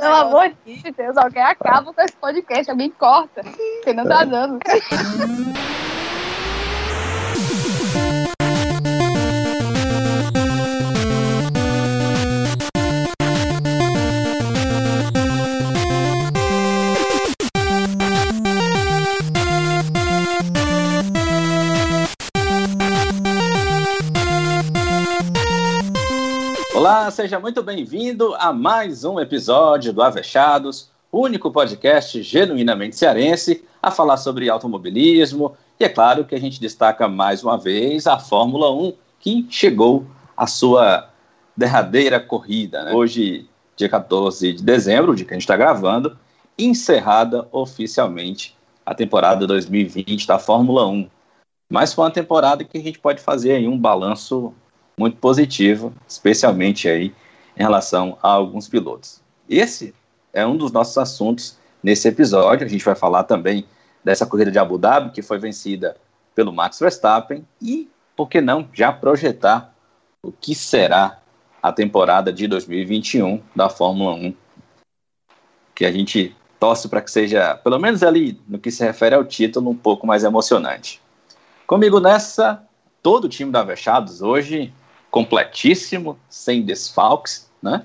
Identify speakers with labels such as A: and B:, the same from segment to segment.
A: Pelo amor de Deus, alguém acaba com esse podcast, alguém corta, porque não tá dando.
B: Seja muito bem-vindo a mais um episódio do Avechados, único podcast genuinamente cearense a falar sobre automobilismo. E é claro que a gente destaca mais uma vez a Fórmula 1, que chegou à sua derradeira corrida. Né? Hoje, dia 14 de dezembro, o dia que a gente está gravando, encerrada oficialmente a temporada 2020 da Fórmula 1. Mas foi uma temporada que a gente pode fazer aí um balanço muito positivo, especialmente aí em relação a alguns pilotos. Esse é um dos nossos assuntos nesse episódio. A gente vai falar também dessa corrida de Abu Dhabi, que foi vencida pelo Max Verstappen, e, por que não, já projetar o que será a temporada de 2021 da Fórmula 1, que a gente torce para que seja, pelo menos ali no que se refere ao título, um pouco mais emocionante. Comigo nessa, todo o time da Vechados hoje, completíssimo, sem desfalques, né?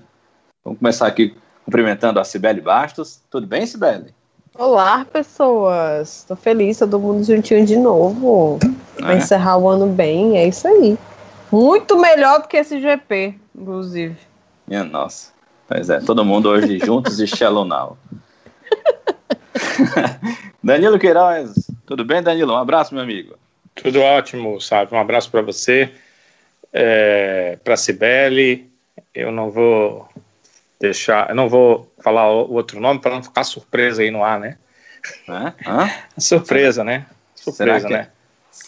B: Vamos começar aqui cumprimentando a Cibele Bastos. Tudo bem, Cibele?
C: Olá, pessoas. Estou feliz, todo mundo juntinho de novo. Vai é? encerrar o ano bem, é isso aí. Muito melhor do que esse GP, inclusive.
B: Minha nossa. Pois é, todo mundo hoje juntos e Shallow Now. Danilo Queiroz, tudo bem, Danilo? Um abraço, meu amigo.
D: Tudo ótimo, sabe? Um abraço para você é, para Cibele. Eu não vou deixar, eu não vou falar o outro nome para não ficar surpresa aí no ar, né? Hã? Surpresa, né? Surpresa, né?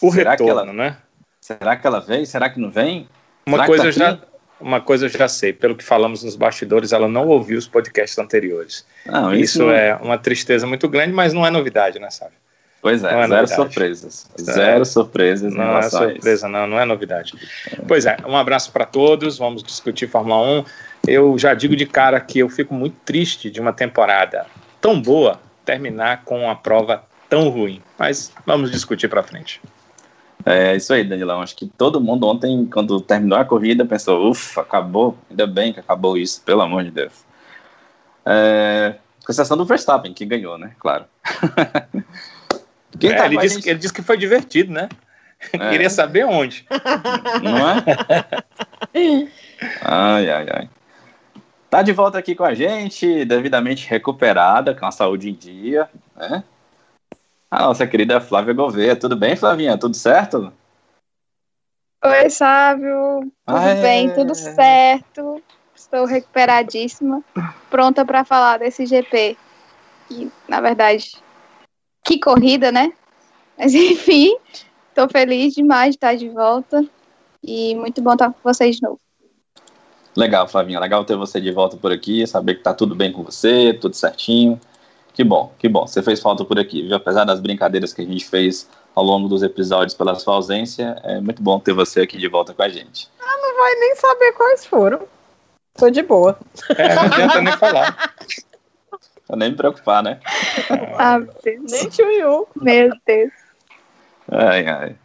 B: O será retorno, ela, né? Será que ela vem? Será que não vem?
D: Uma coisa tá eu já uma coisa eu já sei, pelo que falamos nos bastidores, ela não ouviu os podcasts anteriores. Não, isso, isso é uma tristeza muito grande, mas não é novidade, né, sabe?
B: Pois é, é zero novidade. surpresas. Zero surpresas.
D: Não é surpresa, não, não é novidade. Pois é, um abraço para todos. Vamos discutir Fórmula 1. Eu já digo de cara que eu fico muito triste de uma temporada tão boa terminar com uma prova tão ruim. Mas vamos discutir para frente.
B: É isso aí, Danilão. Acho que todo mundo ontem, quando terminou a corrida, pensou: ufa, acabou. Ainda bem que acabou isso, pelo amor de Deus. É, com exceção do Verstappen, que ganhou, né? Claro.
D: Quem é, tá ele, disse, gente... ele disse que foi divertido, né? É. Queria saber onde.
B: Não é? ai, ai, ai. Tá de volta aqui com a gente, devidamente recuperada, com a saúde em dia, né? A nossa querida Flávia Gouveia. Tudo bem, Flavinha? Tudo certo?
A: Oi, Sávio. Tudo bem, tudo certo. Estou recuperadíssima, pronta para falar desse GP. E, na verdade, que corrida, né? Mas enfim, estou feliz demais de estar de volta e muito bom estar com vocês de novo.
B: Legal, Flavinha, legal ter você de volta por aqui, saber que tá tudo bem com você, tudo certinho. Que bom, que bom. Você fez falta por aqui, viu? Apesar das brincadeiras que a gente fez ao longo dos episódios pela sua ausência, é muito bom ter você aqui de volta com a gente.
C: Ah, não vai nem saber quais foram. Tô de boa.
D: É, não adianta nem falar.
B: Pra nem me preocupar, né?
A: Ah. Nem tio Meu Deus.
B: Ai, ai.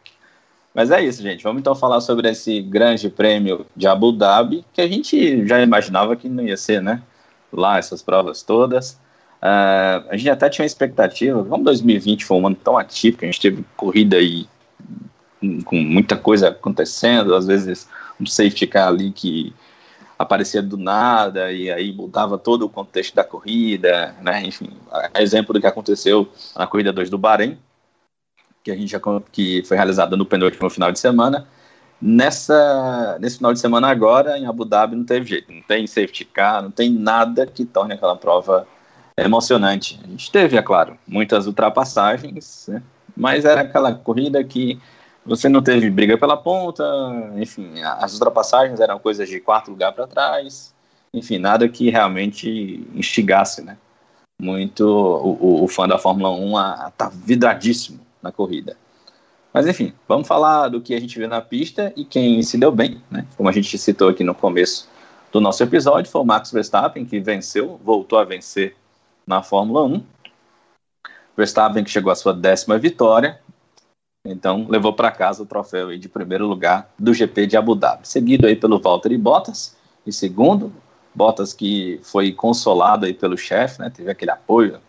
B: Mas é isso, gente. Vamos então falar sobre esse grande prêmio de Abu Dhabi, que a gente já imaginava que não ia ser, né? Lá, essas provas todas. Uh, a gente até tinha uma expectativa, como 2020 foi um ano tão atípico, a gente teve corrida aí com muita coisa acontecendo, às vezes um safety car ali que aparecia do nada e aí mudava todo o contexto da corrida, né? Enfim, exemplo do que aconteceu na corrida 2 do Bahrein, que a gente já que foi realizada no penúltimo final de semana. Nessa nesse final de semana agora em Abu Dhabi não teve jeito, não tem safety car, não tem nada que torne aquela prova emocionante. A gente teve, é claro, muitas ultrapassagens, né? mas era aquela corrida que você não teve briga pela ponta, enfim, as ultrapassagens eram coisas de quarto lugar para trás, enfim, nada que realmente instigasse, né? Muito o, o fã da Fórmula 1 a estar tá vidradíssimo na corrida. Mas enfim, vamos falar do que a gente viu na pista e quem se deu bem, né? Como a gente citou aqui no começo do nosso episódio foi o Max Verstappen, que venceu, voltou a vencer na Fórmula 1. Verstappen que chegou à sua décima vitória, então levou para casa o troféu de primeiro lugar do GP de Abu Dhabi, seguido aí pelo Valtteri Bottas em segundo, Bottas que foi consolado aí pelo chefe, né? Teve aquele apoio,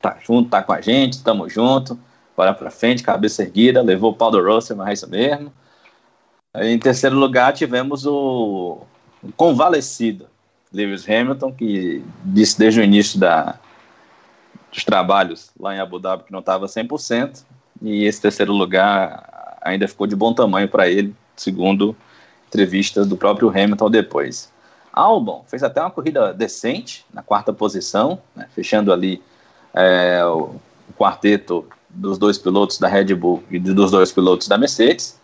B: tá junto, tá com a gente, estamos junto, bora para frente, cabeça erguida, levou o pau do Russell, mas é isso mesmo. Em terceiro lugar tivemos o, o convalescido Lewis Hamilton, que disse desde o início da, dos trabalhos lá em Abu Dhabi que não estava 100%, e esse terceiro lugar ainda ficou de bom tamanho para ele, segundo entrevista do próprio Hamilton depois. Albon fez até uma corrida decente, na quarta posição, né, fechando ali é, o, o quarteto dos dois pilotos da Red Bull e dos dois pilotos da Mercedes.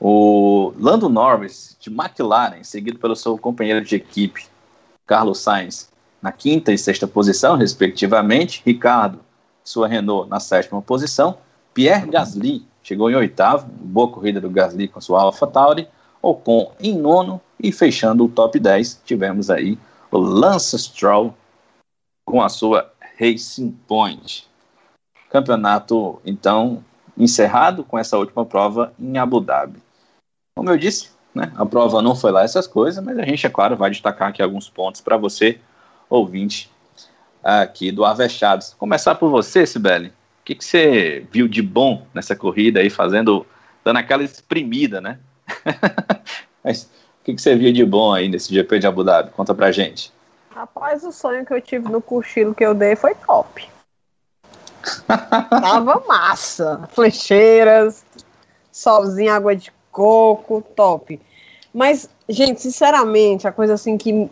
B: O Lando Norris, de McLaren, seguido pelo seu companheiro de equipe, Carlos Sainz, na quinta e sexta posição, respectivamente. Ricardo, sua Renault, na sétima posição. Pierre Gasly chegou em oitavo, boa corrida do Gasly com sua AlphaTauri. Ocon em nono e fechando o top 10, tivemos aí o Lance Stroll com a sua Racing Point. Campeonato, então, encerrado com essa última prova em Abu Dhabi. Como eu disse, né, a prova não foi lá essas coisas, mas a gente, é claro, vai destacar aqui alguns pontos para você, ouvinte, aqui do Avechados. Começar por você, Sibeli. O que, que você viu de bom nessa corrida aí, fazendo, dando aquela exprimida, né? Mas o que, que você viu de bom aí nesse GP de Abu Dhabi? Conta pra gente.
C: Rapaz, o sonho que eu tive no cochilo que eu dei foi top. Tava massa. Flecheiras, solzinho, água de coco, top. Mas, gente, sinceramente, a coisa assim que.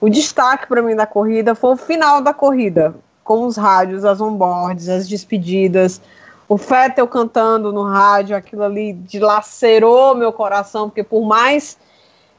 C: O destaque para mim da corrida foi o final da corrida com os rádios, as onboards, as despedidas, o Fettel cantando no rádio, aquilo ali dilacerou meu coração, porque por mais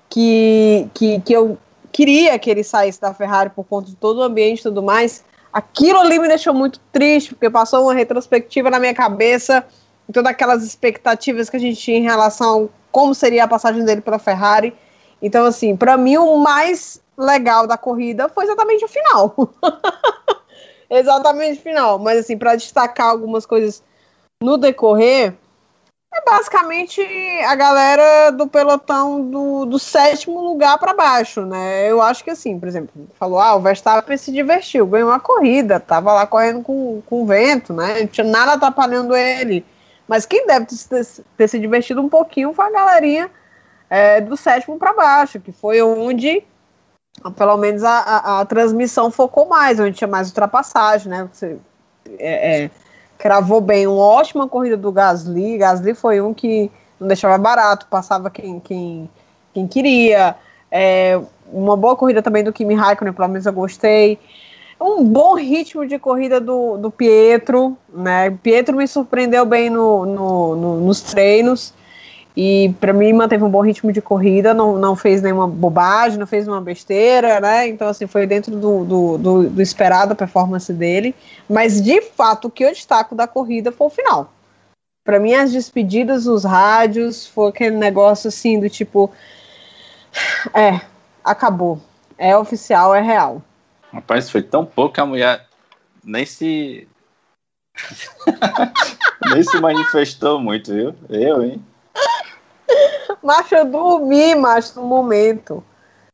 C: que, que, que eu queria que ele saísse da Ferrari por conta de todo o ambiente e tudo mais, aquilo ali me deixou muito triste, porque passou uma retrospectiva na minha cabeça, todas aquelas expectativas que a gente tinha em relação a como seria a passagem dele pela Ferrari. Então, assim, para mim o mais legal da corrida foi exatamente o final. exatamente final. Mas, assim, para destacar algumas coisas no decorrer, é basicamente a galera do pelotão do, do sétimo lugar para baixo, né? Eu acho que, assim, por exemplo, falou: ah, o Verstappen se divertiu, ganhou uma corrida, tava lá correndo com, com vento, né? Não tinha nada atrapalhando ele. Mas quem deve ter, ter se divertido um pouquinho foi a galerinha é, do sétimo para baixo, que foi onde pelo menos a, a, a, transmissão focou mais, onde tinha mais ultrapassagem, né? Você é, é, cravou bem, uma ótima corrida do Gasly. Gasly foi um que não deixava barato, passava quem, quem, quem queria. É, uma boa corrida também do Kimi Raikkonen, pelo menos eu gostei. Um bom ritmo de corrida do, do Pietro, né? Pietro me surpreendeu bem no, no, no nos treinos. E para mim manteve um bom ritmo de corrida, não, não fez nenhuma bobagem, não fez nenhuma besteira, né? Então, assim, foi dentro do, do, do, do esperado a performance dele. Mas, de fato, o que eu destaco da corrida foi o final. Para mim, as despedidas nos rádios foi aquele negócio assim do tipo. É, acabou. É oficial, é real.
B: Rapaz, foi tão pouco que a mulher nem se. nem se manifestou muito, viu? Eu, hein?
C: Macho, eu dormi, macho, no momento.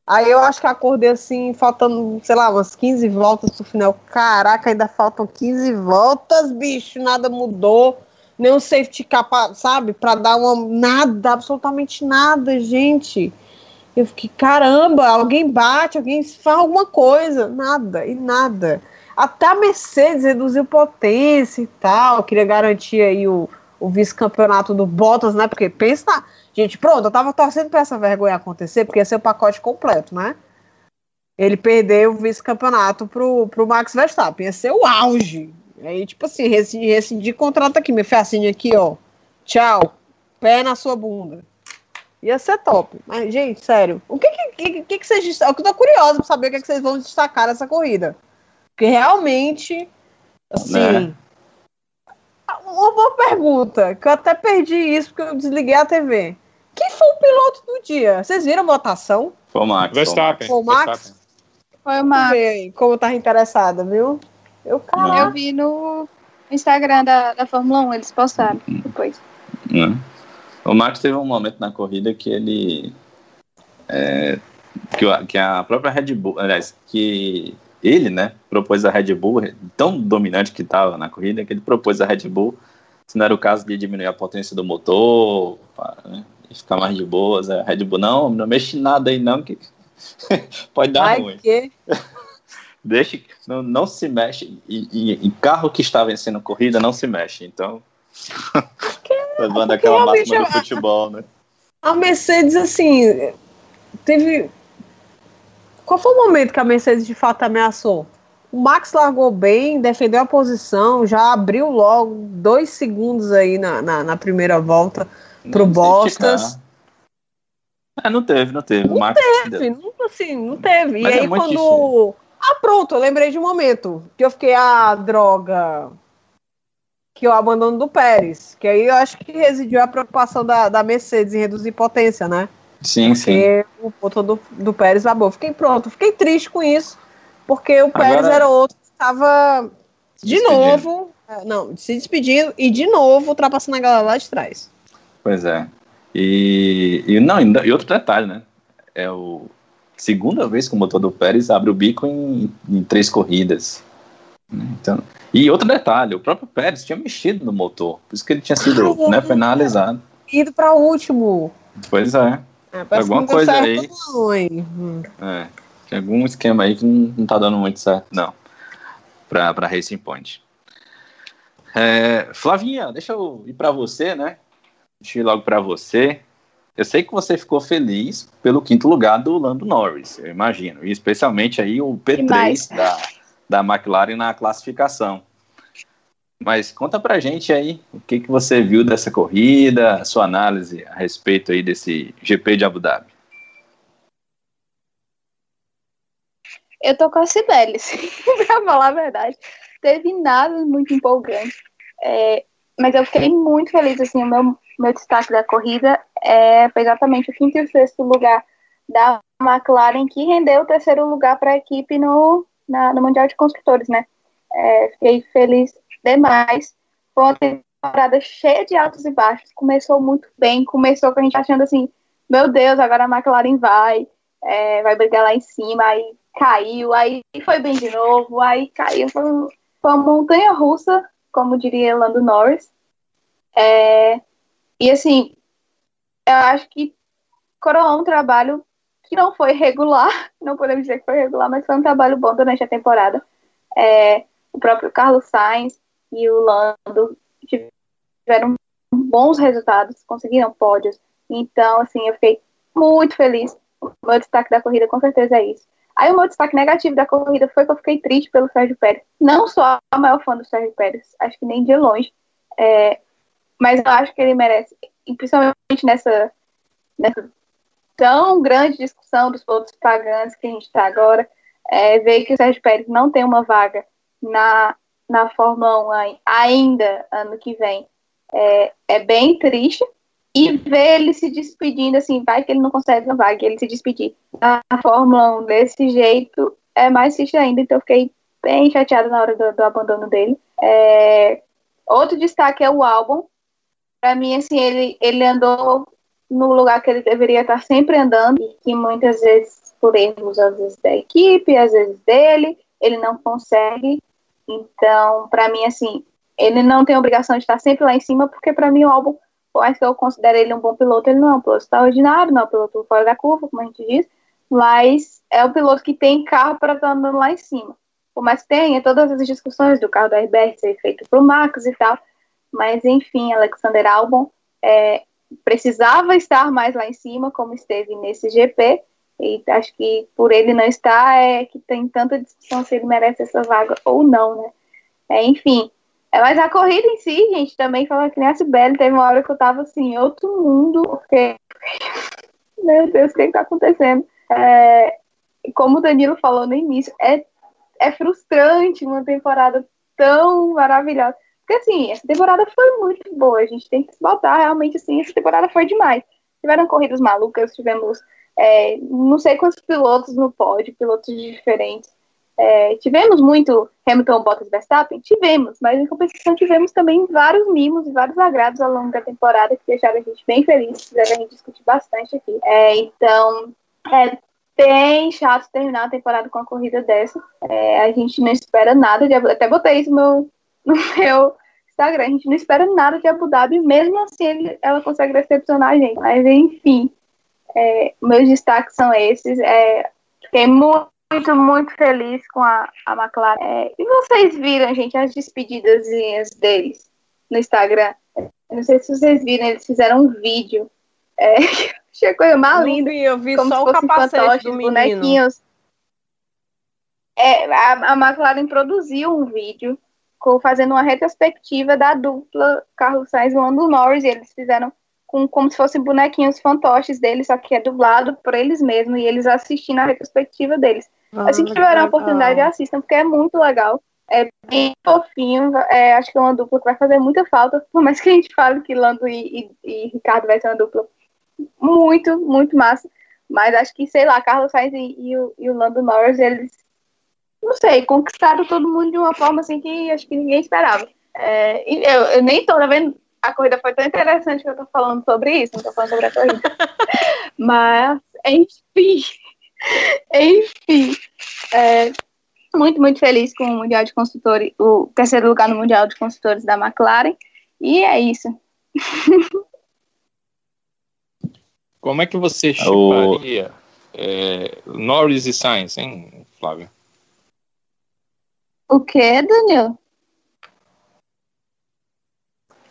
C: Aí eu acho que acordei assim, faltando, sei lá, umas 15 voltas pro final. Caraca, ainda faltam 15 voltas, bicho, nada mudou. Nem um safety car, sabe, pra dar uma. Nada, absolutamente nada, gente. Eu fiquei, caramba, alguém bate, alguém faz alguma coisa. Nada, e nada. Até a Mercedes reduziu potência e tal. Queria garantir aí o, o vice-campeonato do Bottas, né? Porque pensa Gente, pronto, eu tava torcendo pra essa vergonha acontecer, porque ia ser o pacote completo, né? Ele perdeu o vice-campeonato pro, pro Max Verstappen, ia ser o auge. Aí, tipo assim, rescindir contrato aqui, me facinho aqui, ó. Tchau. Pé na sua bunda. Ia ser top. Mas, gente, sério, o que que, que, que vocês. Eu tô curiosa pra saber o que, que vocês vão destacar nessa corrida. Porque realmente, assim. Né? Uma boa pergunta, que eu até perdi isso porque eu desliguei a TV. Quem foi o piloto do dia? Vocês viram a votação?
B: Foi o Max.
D: Verstappen.
C: Foi o Max?
A: Foi o Max.
C: Aí, como eu tava interessada, viu? Eu, cara...
A: Eu vi no Instagram da, da Fórmula 1, eles postaram depois.
B: Né? O Max teve um momento na corrida que ele. É, que, que a própria Red Bull, aliás, que ele, né, propôs a Red Bull, tão dominante que estava na corrida, que ele propôs a Red Bull, se não era o caso de diminuir a potência do motor, para, né, e ficar mais de boas. A Red Bull, não, não mexe nada aí não, que pode dar
C: Vai
B: ruim.
C: que...
B: Deixa, não, não se mexe, e, e, e carro que está vencendo corrida não se mexe, então... Levando aquela máxima do futebol, né?
C: A Mercedes, assim, teve. Qual foi o momento que a Mercedes de fato ameaçou? O Max largou bem, defendeu a posição, já abriu logo dois segundos aí na, na, na primeira volta pro
B: Nem
C: Bostas.
B: É, não teve, não teve.
C: Não
B: Max
C: Teve, não, assim, não teve.
B: Mas
C: e
B: é
C: aí quando. Ah, pronto, eu lembrei de um momento que eu fiquei, ah, droga. Que o abandono do Pérez. Que aí eu acho que residiu a preocupação da, da Mercedes em reduzir potência, né?
B: Sim, sim.
C: O motor do, do Pérez babou. Fiquei pronto, fiquei triste com isso, porque o Pérez
B: Agora-
C: era outro que estava de
B: despedindo.
C: novo, é, não, se despedindo e de novo ultrapassando a galera lá de trás.
B: Pois é. E, e não, e outro detalhe, né? É o segunda vez que o motor do Pérez abre o bico em, em três corridas. né? Então, e outro detalhe, o próprio Pérez tinha mexido no motor, por isso que ele tinha sido
C: Ah, é.
B: né, penalizado.
C: Indo para o último.
B: Pois é,
C: É, parece
B: Alguma coisa aí.
C: Hein? Hum.
B: é. Tem algum esquema aí que não, não tá dando muito certo, não, pra, pra Racing Point. É, Flavinha, deixa eu ir pra você, né? Deixa eu ir logo pra você. Eu sei que você ficou feliz pelo quinto lugar do Lando Norris, eu imagino. E especialmente aí o P3
A: Demais.
B: da, da McLaren na classificação. Mas conta pra gente aí o que, que você viu dessa corrida, a sua análise a respeito aí desse GP de Abu Dhabi.
A: Eu tô com a Cibele, pra falar a verdade. Teve nada muito empolgante. É, mas eu fiquei muito feliz, assim, o meu, meu destaque da corrida é, foi exatamente o quinto e o sexto lugar da McLaren, que rendeu o terceiro lugar para a equipe no, na- no Mundial de Construtores, né? É, fiquei feliz demais. Foi uma temporada cheia de altos e baixos. Começou muito bem, começou com a gente achando assim, meu Deus, agora a McLaren vai, é, vai brigar lá em cima, aí caiu, aí foi bem de novo, aí caiu. Foi, foi uma montanha russa, como diria Lando Norris. É, e assim, eu acho que coroou um trabalho que não foi regular, não podemos dizer que foi regular, mas foi um trabalho bom durante a temporada. É, o próprio Carlos Sainz e o Lando tiveram bons resultados, conseguiram pódios. Então, assim, eu fiquei muito feliz. O meu destaque da corrida com certeza é isso. Aí o meu destaque negativo da corrida foi que eu fiquei triste pelo Sérgio Pérez. Não sou a maior fã do Sérgio Pérez, acho que nem de longe. É, mas eu acho que ele merece, e principalmente nessa, nessa tão grande discussão dos outros pagantes que a gente está agora, é, ver que o Sérgio Pérez não tem uma vaga na, na Fórmula 1 ai- ainda ano que vem é, é bem triste. E ver ele se despedindo, assim, vai que ele não consegue uma vaga, ele se despedir da Fórmula 1 desse jeito é mais triste ainda, então eu fiquei bem chateada na hora do, do abandono dele. É, outro destaque é o álbum. Para mim, assim, ele, ele andou no lugar que ele deveria estar sempre andando, e que muitas vezes, por erros, às vezes da equipe, às vezes dele, ele não consegue. Então, para mim, assim, ele não tem obrigação de estar sempre lá em cima, porque para mim o álbum, por mais que eu considere ele um bom piloto, ele não é um piloto extraordinário, não é um piloto fora da curva, como a gente diz, mas é o piloto que tem carro para estar andando lá em cima. Por mais que tenha todas as discussões do carro da RBR ser feito para o Max e tal, mas enfim, Alexander Albon é, precisava estar mais lá em cima, como esteve nesse GP, e acho que por ele não estar é que tem tanta discussão se ele merece essa vaga ou não, né? É, enfim, é, mas a corrida em si, gente, também falando que nem a Sibeli, teve uma hora que eu tava assim, outro mundo, porque meu Deus, o que, que tá acontecendo? É, como o Danilo falou no início, é, é frustrante uma temporada tão maravilhosa. Porque assim, essa temporada foi muito boa, a gente tem que se botar realmente assim, essa temporada foi demais. tiveram corridas malucas, tivemos é, não sei quantos pilotos no pódio, pilotos diferentes. É, tivemos muito Hamilton, Bottas, Verstappen? Tivemos, mas em compensação tivemos também vários mimos e vários agrados ao longo da temporada que deixaram a gente bem feliz, fizeram a gente discutir bastante aqui. É, então, é bem chato terminar a temporada com uma corrida dessa. É, a gente não espera nada, de, até botei isso no, no meu Instagram, a gente não espera nada de Abu Dhabi, mesmo assim ele, ela consegue decepcionar a gente. Mas enfim, é, meus destaques são esses. É, fiquei muito, muito feliz com a, a McLaren. É, e vocês viram, gente, as despedidas deles no Instagram? Eu não sei se vocês viram, eles fizeram um vídeo. É, achei a coisa mais linda.
C: Vi, eu vi só o capacete do bonequinhos.
A: É, a, a McLaren produziu um vídeo com, fazendo uma retrospectiva da dupla Carlos Sainz e Lando Norris. E eles fizeram com como se fossem bonequinhos fantoches deles, só que é dublado por eles mesmos e eles assistindo a retrospectiva deles. Ah, assim que tiver a oportunidade, assistam, porque é muito legal. É bem fofinho. É, acho que é uma dupla que vai fazer muita falta, por mais que a gente fale que Lando e, e, e Ricardo vai ser uma dupla muito, muito massa. Mas acho que, sei lá, Carlos Sainz e, e, o, e o Lando Norris, eles, não sei, conquistaram todo mundo de uma forma assim que acho que ninguém esperava. É, eu, eu, nem tô, tá vendo? A corrida foi tão interessante que eu tô falando sobre isso, não tô falando sobre a corrida. Mas, enfim, enfim, é, muito, muito feliz com o Mundial de Construtores, o terceiro lugar no Mundial de Construtores da McLaren, e é isso.
D: Como é que você chamaria é, Norris e Sainz, hein, Flávio?
A: O que, Daniel?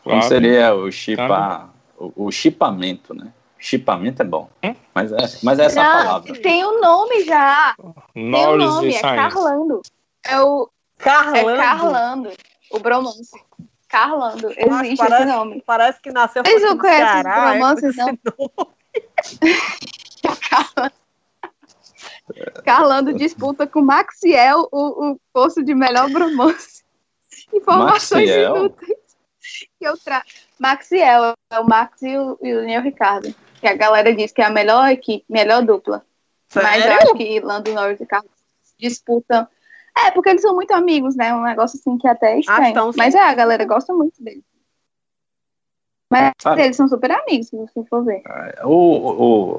B: Como seria o chipar, o, o chipamento, né? Chipamento é bom. Hum? Mas, é, mas é essa
A: Não,
B: palavra.
A: Tem um nome já.
D: Norris
A: tem um nome, é Carlando. É o.
C: Carlando.
A: É Carlando. O bromance. Carlando. Existe
C: parece,
A: esse nome.
C: Parece que nasceu
A: Vocês não conhecem
C: Ceará,
A: esse bromance, é não? Carlando disputa com Maxiel o, o posto de melhor bromance. Informações
B: Maxiel?
A: inúteis que eu tra... Maxiel, é o Max e o, e o Daniel Ricardo. Que a galera diz que é a melhor equipe, melhor dupla.
C: Sério?
A: Mas eu acho que Lando Norris e Carlos disputam. É, porque eles são muito amigos, né? Um negócio assim que até é estranho.
C: então,
A: Mas é, a galera gosta muito deles. Mas
B: Sabe?
A: eles são super amigos, se você for ver.
B: É, O,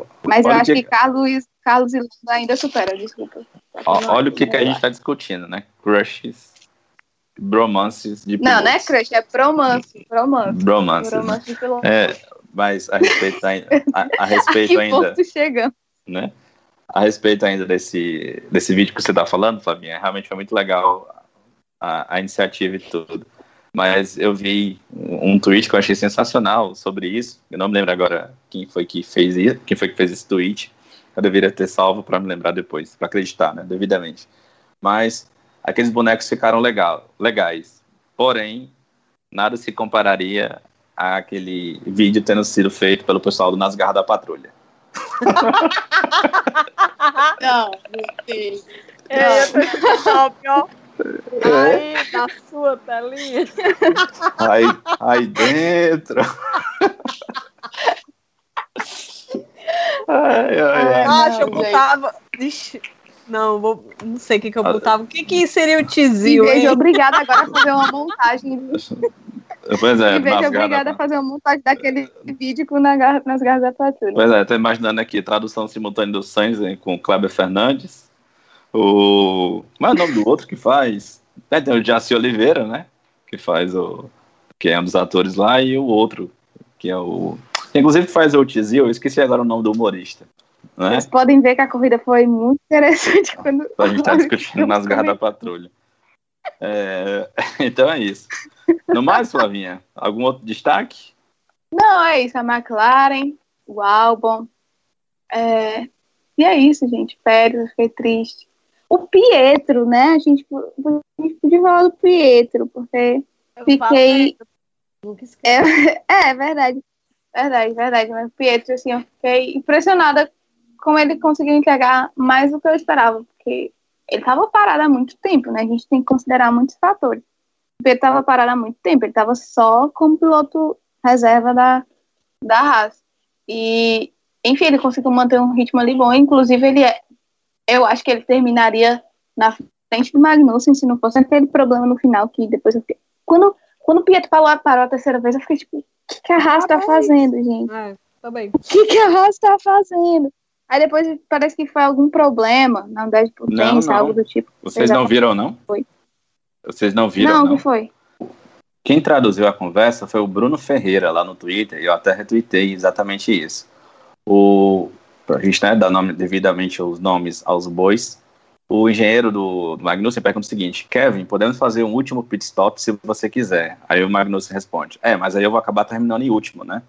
B: o,
A: Mas eu acho
B: que-
A: que Carlos, Carlos e Lando ainda superam, desculpa.
B: ó- olha o que, que a gente está discutindo, né? Crushes, bromances de
A: Não, não é
B: pilotos.
A: crush, é promance. Promance.
B: Bromances, né?
A: Promance de piloto.
B: É, mas a respeito, a, a respeito
A: que
B: ainda,
A: chegamos?
B: né? A respeito ainda desse, desse vídeo que você está falando, Flavinha, realmente foi muito legal a, a iniciativa e tudo. Mas eu vi um, um tweet que eu achei sensacional sobre isso. Eu não me lembro agora quem foi que fez isso, quem foi que fez esse tweet. Eu deveria ter salvo para me lembrar depois, para acreditar, né, devidamente. Mas aqueles bonecos ficaram legal, legais. Porém, nada se compararia àquele vídeo tendo sido feito pelo pessoal do Nas Garras da Patrulha.
A: Não, meu Deus.
C: É, eu tô escutando, ó. Aí, na sua telinha.
B: Aí, aí dentro. ai, ai, ai.
C: Ah,
A: não,
C: eu botava. Ixi, não, vou, não sei o que, que eu botava. O que, que seria o
A: Me
C: tizio,
A: vejo
C: hein?
A: obrigada agora a fazer uma montagem.
B: Pois é,
A: Me vejo obrigada a
B: garras.
A: fazer uma montagem daquele vídeo com na nas garras da patrulha.
B: Pois é, tô imaginando aqui, tradução simultânea do Sainz com o Kleber Fernandes. O. Como é o nome do outro que faz? É, tem o Jaci Oliveira, né? Que faz o. Que é um dos atores lá, e o outro, que é o. que Inclusive faz o Tizio, eu esqueci agora o nome do humorista. Né?
A: Vocês podem ver que a corrida foi muito interessante quando.
B: A gente tá discutindo nas garras da patrulha. É, Então é isso. No mais, Flavinha, algum outro destaque?
A: Não, é isso. A McLaren, o álbum. É... E é isso, gente. Pérez, fiquei triste. O Pietro, né? A gente, a gente podia falar do Pietro, porque fiquei.
C: Nunca esqueci.
A: É, é verdade. Verdade, verdade. Mas o Pietro, assim, eu fiquei impressionada como ele conseguiu entregar mais do que eu esperava, porque ele estava parado há muito tempo, né? A gente tem que considerar muitos fatores. Pietro estava parado há muito tempo, ele estava só como piloto reserva da, da Haas. E, enfim, ele conseguiu manter um ritmo ali bom. Inclusive, ele é, eu acho que ele terminaria na frente do Magnussen se não fosse aquele problema no final que depois eu quando quando o Pietro parou, parou a terceira vez, eu fiquei tipo, o que, que a Haas tá fazendo, gente? É, também. O que, que a Haas tá fazendo? Aí depois parece que foi algum problema na unidade de potência, algo do tipo.
B: Vocês não viram, não?
A: Foi.
B: Vocês não viram,
A: não?
B: Não,
A: que foi?
B: Quem traduziu a conversa foi o Bruno Ferreira lá no Twitter, e eu até retuitei exatamente isso. O, pra gente né, dar nome, devidamente os nomes aos bois, o engenheiro do, do Magnussen pergunta o seguinte: Kevin, podemos fazer um último pit stop se você quiser? Aí o Magnussen responde: É, mas aí eu vou acabar terminando em último, né?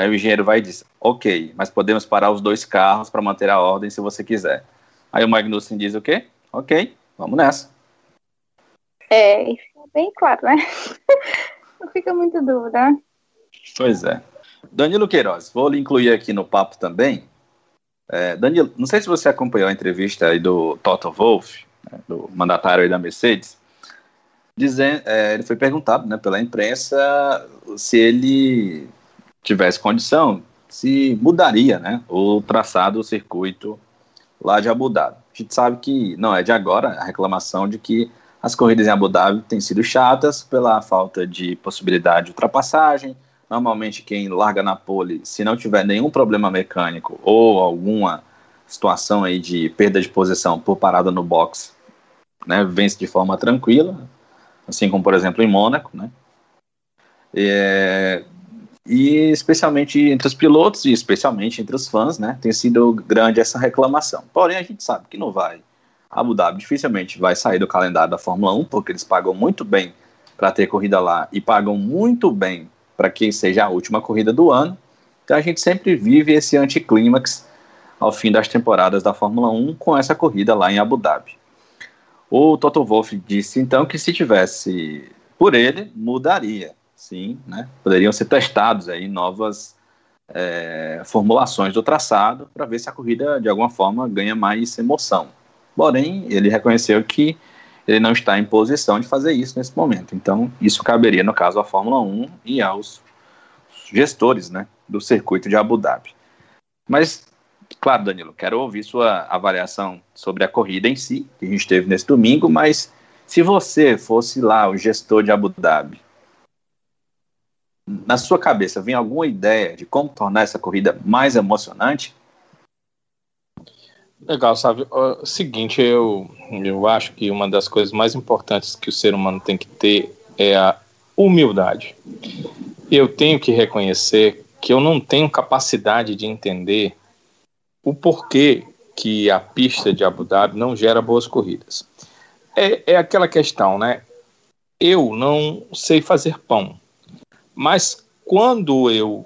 B: Aí o engenheiro vai e diz: Ok, mas podemos parar os dois carros para manter a ordem se você quiser. Aí o Magnussen diz o quê? Ok, vamos nessa.
A: É, bem claro, né? Não fica muito dúvida.
B: Pois é. Danilo Queiroz, vou lhe incluir aqui no papo também, é, Danilo, não sei se você acompanhou a entrevista aí do Toto Wolff, né, do mandatário aí da Mercedes, dizendo, é, ele foi perguntado né, pela imprensa se ele tivesse condição, se mudaria né, o traçado, o circuito lá de Abu Dhabi. A gente sabe que não é de agora a reclamação de que as corridas em Abu Dhabi têm sido chatas pela falta de possibilidade de ultrapassagem, Normalmente quem larga na pole, se não tiver nenhum problema mecânico ou alguma situação aí de perda de posição por parada no box, né, vence de forma tranquila, assim como por exemplo em Mônaco, né? É, e especialmente entre os pilotos e especialmente entre os fãs, né, tem sido grande essa reclamação. Porém, a gente sabe que não vai. Abu Dhabi dificilmente vai sair do calendário da Fórmula 1, porque eles pagam muito bem para ter corrida lá e pagam muito bem para que seja a última corrida do ano. Então a gente sempre vive esse anticlímax ao fim das temporadas da Fórmula 1 com essa corrida lá em Abu Dhabi. O Toto Wolff disse então que se tivesse por ele, mudaria, sim, né? Poderiam ser testados aí novas é, formulações do traçado para ver se a corrida de alguma forma ganha mais emoção. Porém, ele reconheceu que ele não está em posição de fazer isso nesse momento. Então, isso caberia, no caso, à Fórmula 1 e aos gestores né, do circuito de Abu Dhabi. Mas, claro, Danilo, quero ouvir sua avaliação sobre a corrida em si, que a gente teve nesse domingo, mas se você fosse lá o gestor de Abu Dhabi, na sua cabeça vem alguma ideia de como tornar essa corrida mais emocionante?
D: Legal, sabe? O seguinte, eu, eu acho que uma das coisas mais importantes que o ser humano tem que ter é a humildade. Eu tenho que reconhecer que eu não tenho capacidade de entender o porquê que a pista de Abu Dhabi não gera boas corridas. É, é aquela questão, né? Eu não sei fazer pão, mas quando eu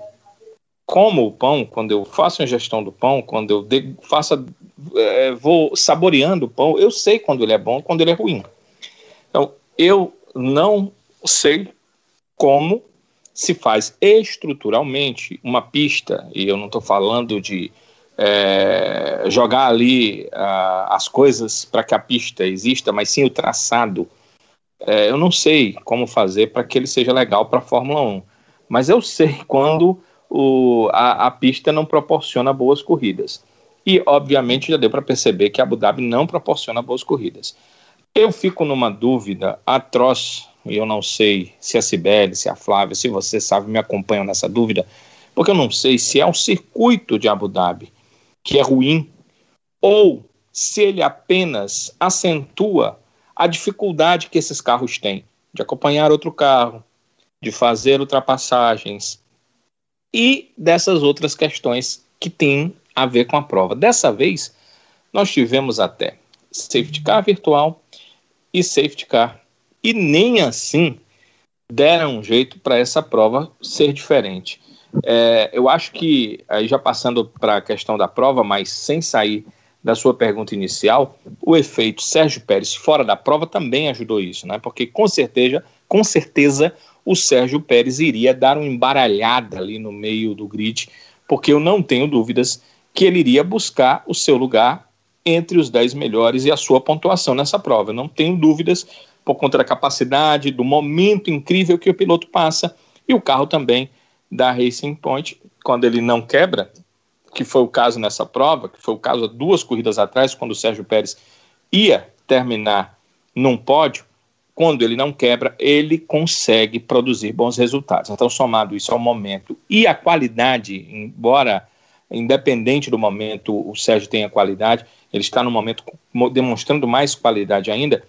D: como o pão, quando eu faço a gestão do pão, quando eu de, faço, é, vou saboreando o pão, eu sei quando ele é bom quando ele é ruim. Então, eu não sei como se faz estruturalmente uma pista, e eu não estou falando de é, jogar ali as coisas para que a pista exista, mas sim o traçado. É, eu não sei como fazer para que ele seja legal para a Fórmula 1, mas eu sei quando o, a, a pista não proporciona boas corridas. E, obviamente, já deu para perceber que Abu Dhabi não proporciona boas corridas. Eu fico numa dúvida atroz, e eu não sei se a Sibeli, se a Flávia, se você sabe, me acompanham nessa dúvida, porque eu não sei se é o circuito de Abu Dhabi que é ruim, ou se ele apenas acentua a dificuldade que esses carros têm de acompanhar outro carro, de fazer ultrapassagens, e dessas outras questões que têm a ver com a prova. Dessa vez, nós tivemos até safety car virtual e safety car, e nem assim deram um jeito para essa prova ser diferente. É, eu acho que, aí já passando para a questão da prova, mas sem sair da sua pergunta inicial, o efeito Sérgio Pérez fora da prova também ajudou isso, né? Porque com certeza, com certeza o Sérgio Pérez iria dar uma embaralhada ali no meio do grid, porque eu não tenho dúvidas que ele iria buscar o seu lugar entre os 10 melhores e a sua pontuação nessa prova. Eu não tenho dúvidas por conta da capacidade, do momento incrível que o piloto passa e o carro também da Racing Point quando ele não quebra, que foi o caso nessa prova, que foi o caso há duas corridas atrás, quando o Sérgio Pérez ia terminar num pódio, quando ele não quebra, ele consegue produzir bons resultados. Então, somado isso ao momento e a qualidade, embora independente do momento o Sérgio tenha qualidade, ele está no momento demonstrando mais qualidade ainda,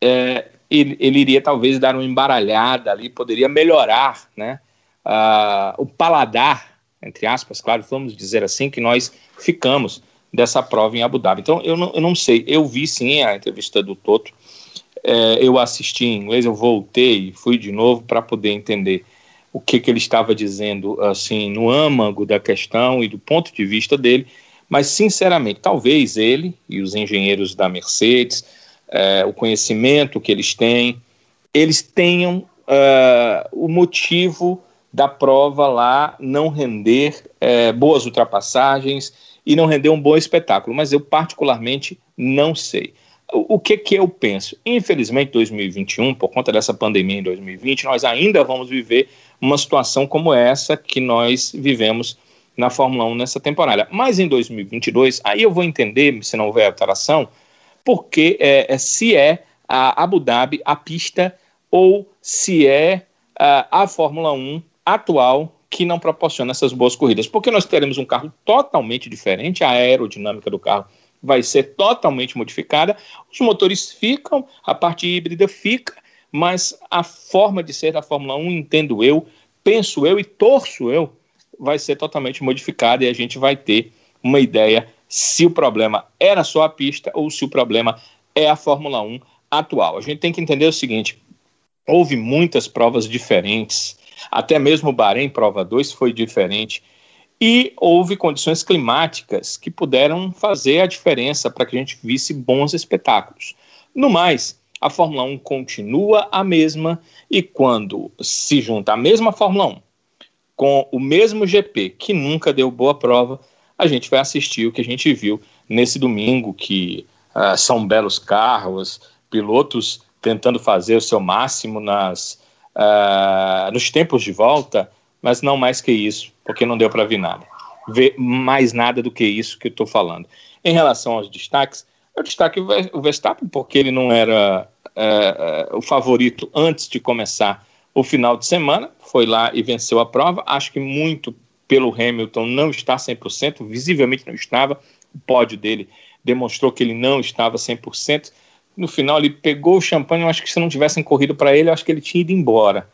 D: é, ele, ele, iria talvez dar uma embaralhada ali, poderia melhorar né, uh, o paladar, entre aspas, claro, vamos dizer assim, que nós ficamos dessa prova em Abu Dhabi. Então, eu não, eu não sei, eu vi sim a entrevista do Toto, é, eu assisti em inglês, eu voltei fui de novo para poder entender o que, que ele estava dizendo assim no âmago da questão e do ponto de vista dele, mas sinceramente, talvez ele e os engenheiros da Mercedes, é, o conhecimento que eles têm, eles tenham é, o motivo da prova lá não render é, boas ultrapassagens e não render um bom espetáculo, mas eu particularmente não sei o que, que eu penso? Infelizmente, 2021, por conta dessa pandemia em 2020, nós ainda vamos viver uma situação como essa que nós vivemos na Fórmula 1 nessa temporada. Mas em 2022, aí eu vou entender, se não houver alteração, porque é, é, se é a Abu Dhabi a pista ou se é a, a Fórmula 1 atual que não proporciona essas boas corridas. Porque nós teremos um carro totalmente diferente, a aerodinâmica do carro vai ser totalmente modificada. Os motores ficam, a parte híbrida fica, mas a forma de ser da Fórmula 1, entendo eu, penso eu e torço eu, vai ser totalmente modificada e a gente vai ter uma ideia se o problema era só a pista ou se o problema é a Fórmula 1 atual. A gente tem que entender o seguinte: houve muitas provas diferentes, até mesmo o Bahrein Prova 2 foi diferente e houve condições climáticas que puderam fazer a diferença para que a gente visse bons espetáculos. No mais, a Fórmula 1 continua a mesma e quando se junta a mesma Fórmula 1 com o mesmo GP que nunca deu boa prova, a gente vai assistir o que a gente viu nesse domingo, que uh, são belos carros, pilotos tentando fazer o seu máximo nas, uh, nos tempos de volta, mas não mais que isso, porque não deu para ver nada. Ver mais nada do que isso que eu estou falando. Em relação aos destaques, eu destaque o Verstappen, porque ele não era é, o favorito antes de começar o final de semana, foi lá e venceu a prova. Acho que muito pelo Hamilton não está 100%, visivelmente não estava. O pódio dele demonstrou que ele não estava 100%. No final, ele pegou o champanhe. Eu acho que se não tivessem corrido para ele, eu acho que ele tinha ido embora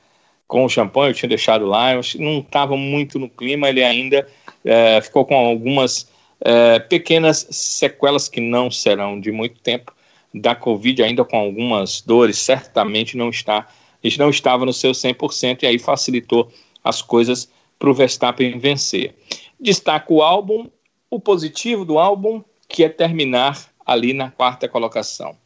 D: com o champanhe, eu tinha deixado lá, eu não estava muito no clima, ele ainda é, ficou com algumas é, pequenas sequelas que não serão de muito tempo da Covid, ainda com algumas dores, certamente não está, ele não estava no seu 100% e aí facilitou as coisas para o Verstappen vencer. Destaco o álbum, o positivo do álbum, que é terminar ali na quarta colocação.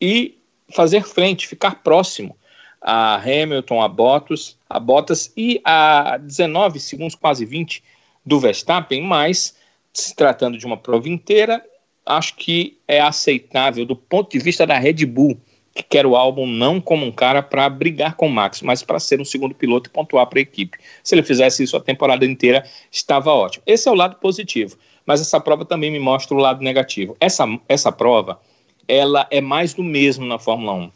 D: E fazer frente, ficar próximo a Hamilton, a Bottas, a Bottas e a 19 segundos, quase 20 do Verstappen, mas se tratando de uma prova inteira, acho que é aceitável do ponto de vista da Red Bull, que quer o álbum não como um cara para brigar com o Max, mas para ser um segundo piloto e pontuar para a equipe. Se ele fizesse isso a temporada inteira, estava ótimo. Esse é o lado positivo, mas essa prova também me mostra o lado negativo. Essa, essa prova, ela é mais do mesmo na Fórmula 1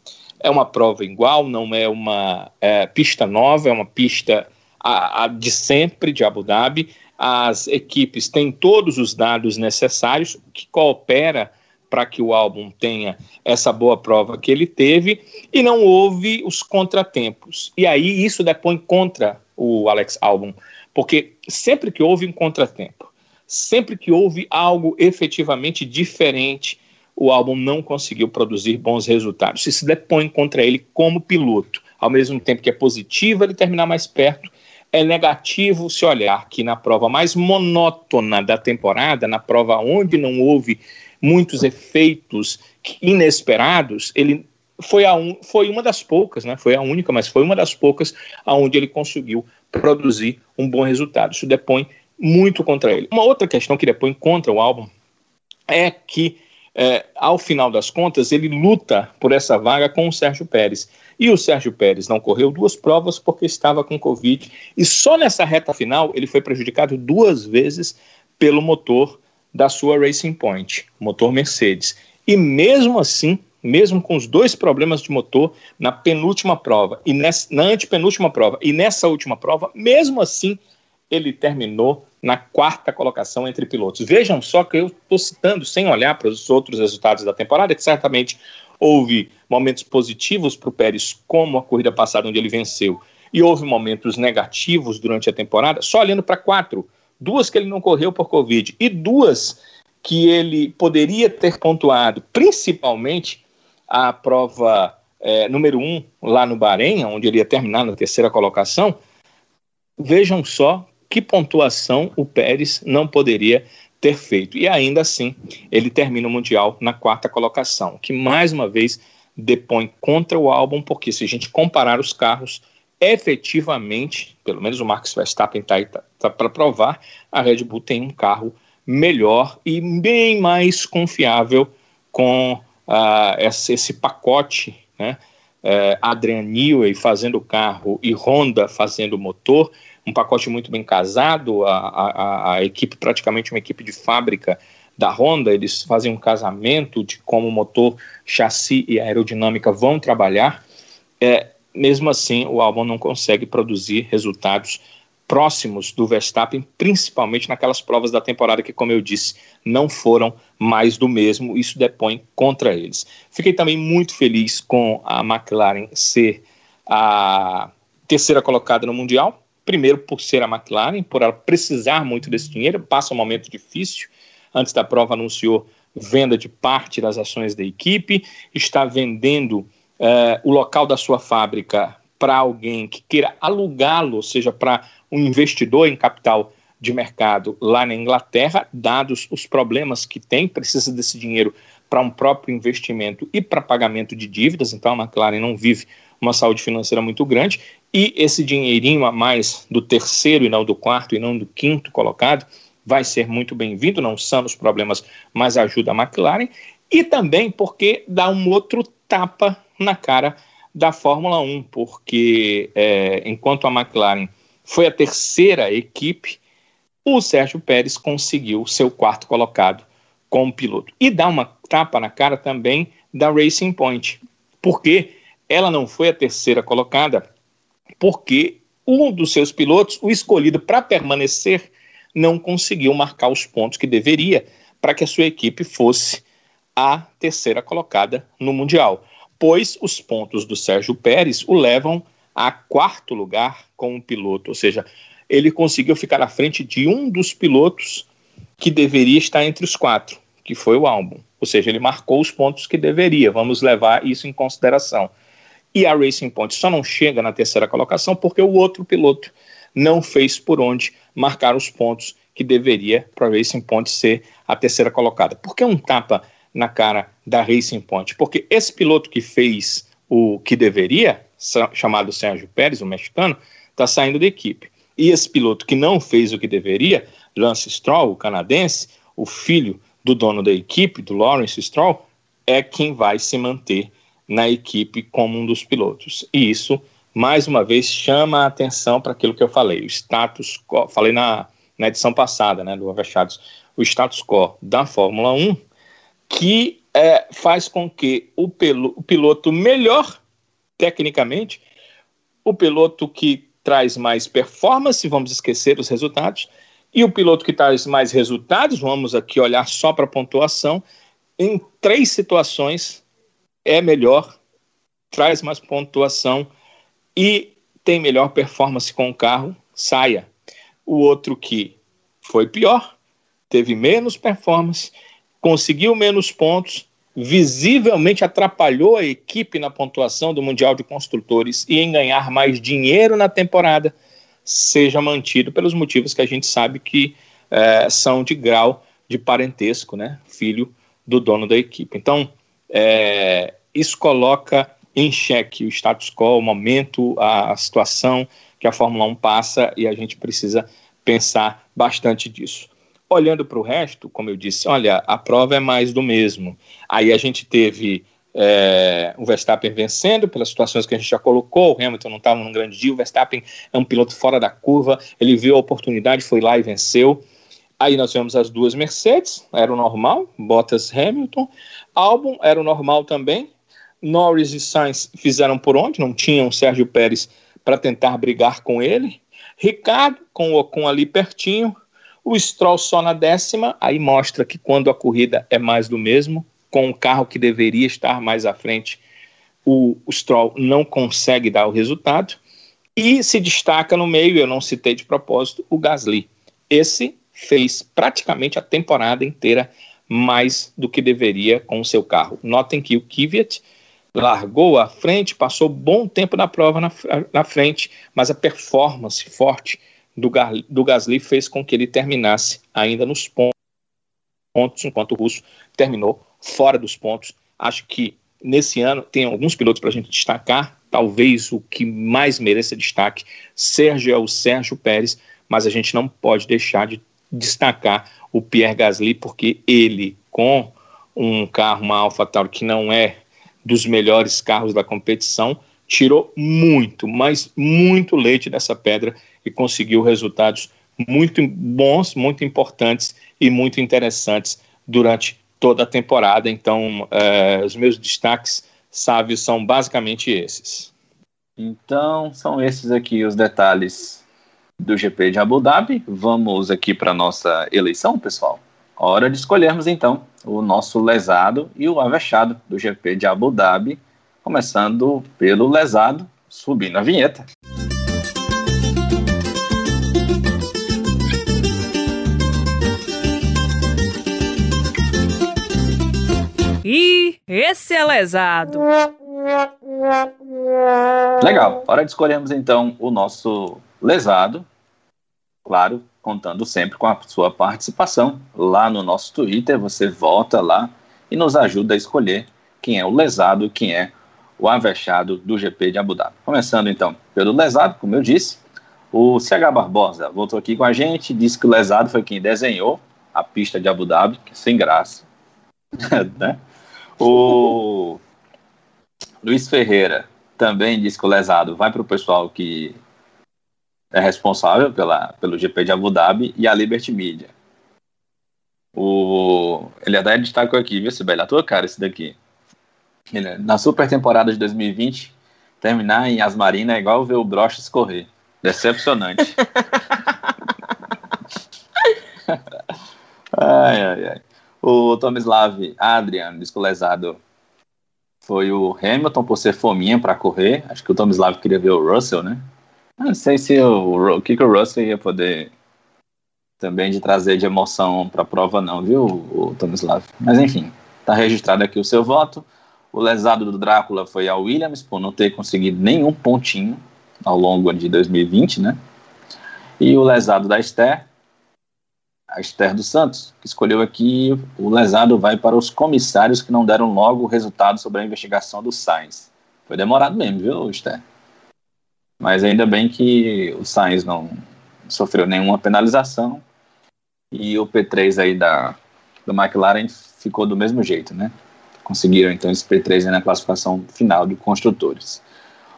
D: é uma prova igual, não é uma é, pista nova, é uma pista a, a de sempre de Abu Dhabi. As equipes têm todos os dados necessários que coopera para que o álbum tenha essa boa prova que ele teve e não houve os contratempos. E aí isso depõe contra o Alex Albon, porque sempre que houve um contratempo, sempre que houve algo efetivamente diferente o álbum não conseguiu produzir bons resultados. Isso se depõe contra ele como piloto. Ao mesmo tempo que é positivo ele terminar mais perto, é negativo se olhar que na prova mais monótona da temporada, na prova onde não houve muitos efeitos inesperados, ele foi, a un, foi uma das poucas, né? Foi a única, mas foi uma das poucas aonde ele conseguiu produzir um bom resultado. Isso depõe muito contra ele. Uma outra questão que depõe contra o álbum é que é, ao final das contas, ele luta por essa vaga com o Sérgio Pérez. E o Sérgio Pérez não correu duas provas porque estava com Covid. E só nessa reta final ele foi prejudicado duas vezes pelo motor da sua Racing Point, motor Mercedes. E mesmo assim, mesmo com os dois problemas de motor na penúltima prova e nessa, na antepenúltima prova e nessa última prova, mesmo assim ele terminou na quarta colocação entre pilotos. Vejam só que eu estou citando sem olhar para os outros resultados da temporada, que certamente houve momentos positivos para o Pérez, como a corrida passada, onde ele venceu, e houve momentos negativos durante a temporada, só olhando para quatro. Duas que ele não correu por Covid e duas que ele poderia ter pontuado, principalmente a prova é, número um lá no Bahrein, onde ele ia terminar na terceira colocação. Vejam só que pontuação o Pérez não poderia ter feito. E ainda assim, ele termina o Mundial na quarta colocação, que mais uma vez depõe contra o álbum, porque se a gente comparar os carros, efetivamente, pelo menos o Max Verstappen está tá, tá para provar, a Red Bull tem um carro melhor e bem mais confiável com uh, esse, esse, pacote, né? Uh, Adrian Newey fazendo o carro e Honda fazendo o motor, um pacote muito bem casado, a, a, a equipe, praticamente uma equipe de fábrica da Honda, eles fazem um casamento de como o motor, chassi e aerodinâmica vão trabalhar. É, mesmo assim, o álbum não consegue produzir resultados próximos do Verstappen, principalmente naquelas provas da temporada que, como eu disse, não foram mais do mesmo. Isso depõe contra eles. Fiquei também muito feliz com a McLaren ser a terceira colocada no Mundial. Primeiro, por ser a McLaren, por ela precisar muito desse dinheiro, passa um momento difícil. Antes da prova, anunciou venda de parte das ações da equipe, está vendendo uh, o local da sua fábrica para alguém que queira alugá-lo, ou seja, para um investidor em capital de mercado lá na Inglaterra, dados os problemas que tem, precisa desse dinheiro para um próprio investimento e para pagamento de dívidas, então a McLaren não vive uma saúde financeira muito grande, e esse dinheirinho a mais do terceiro e não do quarto e não do quinto colocado vai ser muito bem-vindo, não são os problemas, mas ajuda a McLaren, e também porque dá um outro tapa na cara da Fórmula 1, porque é, enquanto a McLaren foi a terceira equipe, o Sérgio Pérez conseguiu seu quarto colocado como piloto. E dá uma tapa na cara também da Racing Point, porque ela não foi a terceira colocada, porque um dos seus pilotos, o escolhido para permanecer, não conseguiu marcar os pontos que deveria para que a sua equipe fosse a terceira colocada no Mundial, pois os pontos do Sérgio Pérez o levam a quarto lugar com um piloto, ou seja, ele conseguiu ficar à frente de um dos pilotos que deveria estar entre os quatro, que foi o álbum. Ou seja, ele marcou os pontos que deveria. Vamos levar isso em consideração. E a Racing Point só não chega na terceira colocação porque o outro piloto não fez por onde marcar os pontos que deveria para a Racing Point ser a terceira colocada. Por que um tapa na cara da Racing Point? Porque esse piloto que fez o que deveria chamado Sérgio Pérez, o mexicano, está saindo da equipe. E esse piloto que não fez o que deveria, Lance Stroll, o canadense, o filho do dono da equipe, do Lawrence Stroll, é quem vai se manter na equipe como um dos pilotos. E isso, mais uma vez, chama a atenção para aquilo que eu falei, o status quo, falei na, na edição passada, né, do Avechados, o status quo da Fórmula 1, que é, faz com que o, pelo, o piloto melhor tecnicamente, o piloto que traz mais performance, vamos esquecer os resultados, e o piloto que traz mais resultados, vamos aqui olhar só para a pontuação, em três situações é melhor, traz mais pontuação e tem melhor performance com o carro, saia. O outro que foi pior, teve menos performance, conseguiu menos pontos, visivelmente atrapalhou a equipe na pontuação do Mundial de Construtores e em ganhar mais dinheiro na temporada, seja mantido pelos motivos que a gente sabe que é, são de grau de parentesco, né? Filho do dono da equipe. Então, é, isso coloca em xeque o status quo, o momento, a, a situação que a Fórmula 1 passa e a gente precisa pensar bastante disso. Olhando para o resto, como eu disse, olha, a prova é mais do mesmo. Aí a gente teve é, o Verstappen vencendo pelas situações que a gente já colocou, o Hamilton não estava num grande dia, o Verstappen é um piloto fora da curva, ele viu a oportunidade, foi lá e venceu. Aí nós tivemos as duas Mercedes, era o normal, Bottas Hamilton. Albon era o normal também. Norris e Sainz fizeram por onde? Não tinham Sérgio Pérez para tentar brigar com ele. Ricardo com o Ocon ali pertinho. O Stroll só na décima, aí mostra que quando a corrida é mais do mesmo, com o carro que deveria estar mais à frente, o, o Stroll não consegue dar o resultado. E se destaca no meio, eu não citei de propósito, o Gasly. Esse fez praticamente a temporada inteira mais do que deveria com o seu carro. Notem que o Kvyat largou à frente, passou bom tempo na prova na, na frente, mas a performance forte do, do Gasly fez com que ele terminasse ainda nos pontos, enquanto o russo terminou fora dos pontos. Acho que nesse ano tem alguns pilotos para a gente destacar. Talvez o que mais mereça destaque seja é o Sérgio Pérez, mas a gente não pode deixar de destacar o Pierre Gasly, porque ele, com um carro, uma AlphaTauri que não é dos melhores carros da competição, tirou muito, mas muito leite dessa pedra e conseguiu resultados muito bons, muito importantes e muito interessantes durante toda a temporada. Então, eh, os meus destaques, sábios, são basicamente esses.
B: Então, são esses aqui os detalhes do GP de Abu Dhabi. Vamos aqui para nossa eleição, pessoal. Hora de escolhermos então o nosso lesado e o avexado do GP de Abu Dhabi, começando pelo lesado, subindo a vinheta.
E: E esse é lesado.
B: Legal, hora de escolhermos então o nosso lesado, claro, contando sempre com a sua participação lá no nosso Twitter. Você vota lá e nos ajuda a escolher quem é o lesado quem é o avexado do GP de Abu Dhabi. Começando então pelo lesado, como eu disse, o CH Barbosa voltou aqui com a gente, disse que o lesado foi quem desenhou a pista de Abu Dhabi, que é sem graça. né? O Luiz Ferreira também disse que o lesado vai para o pessoal que é responsável pela, pelo GP de Abu Dhabi e a Liberty Media. O, ele até destacou aqui, viu, Sibeli? A tua cara, esse daqui. Ele, na super temporada de 2020, terminar em Asmarina é igual ver o Brochas correr. Decepcionante. ai, ai, ai. O Tomislav Adrian, descolesado, foi o Hamilton por ser fominha para correr. Acho que o Tomislav queria ver o Russell, né? Não sei se o, o que, que o Russell ia poder também de trazer de emoção para a prova, não, viu, o Tomislav? Mas enfim, está registrado aqui o seu voto. O lesado do Drácula foi a Williams, por não ter conseguido nenhum pontinho ao longo de 2020, né? E o lesado da Esther, a Esther dos Santos, que escolheu aqui o lesado vai para os comissários que não deram logo o resultado sobre a investigação do Sainz. Foi demorado mesmo, viu, Esther? Mas ainda bem que o Sainz não sofreu nenhuma penalização e o P3 aí da, do McLaren ficou do mesmo jeito, né? Conseguiram então esse P3 na classificação final de construtores.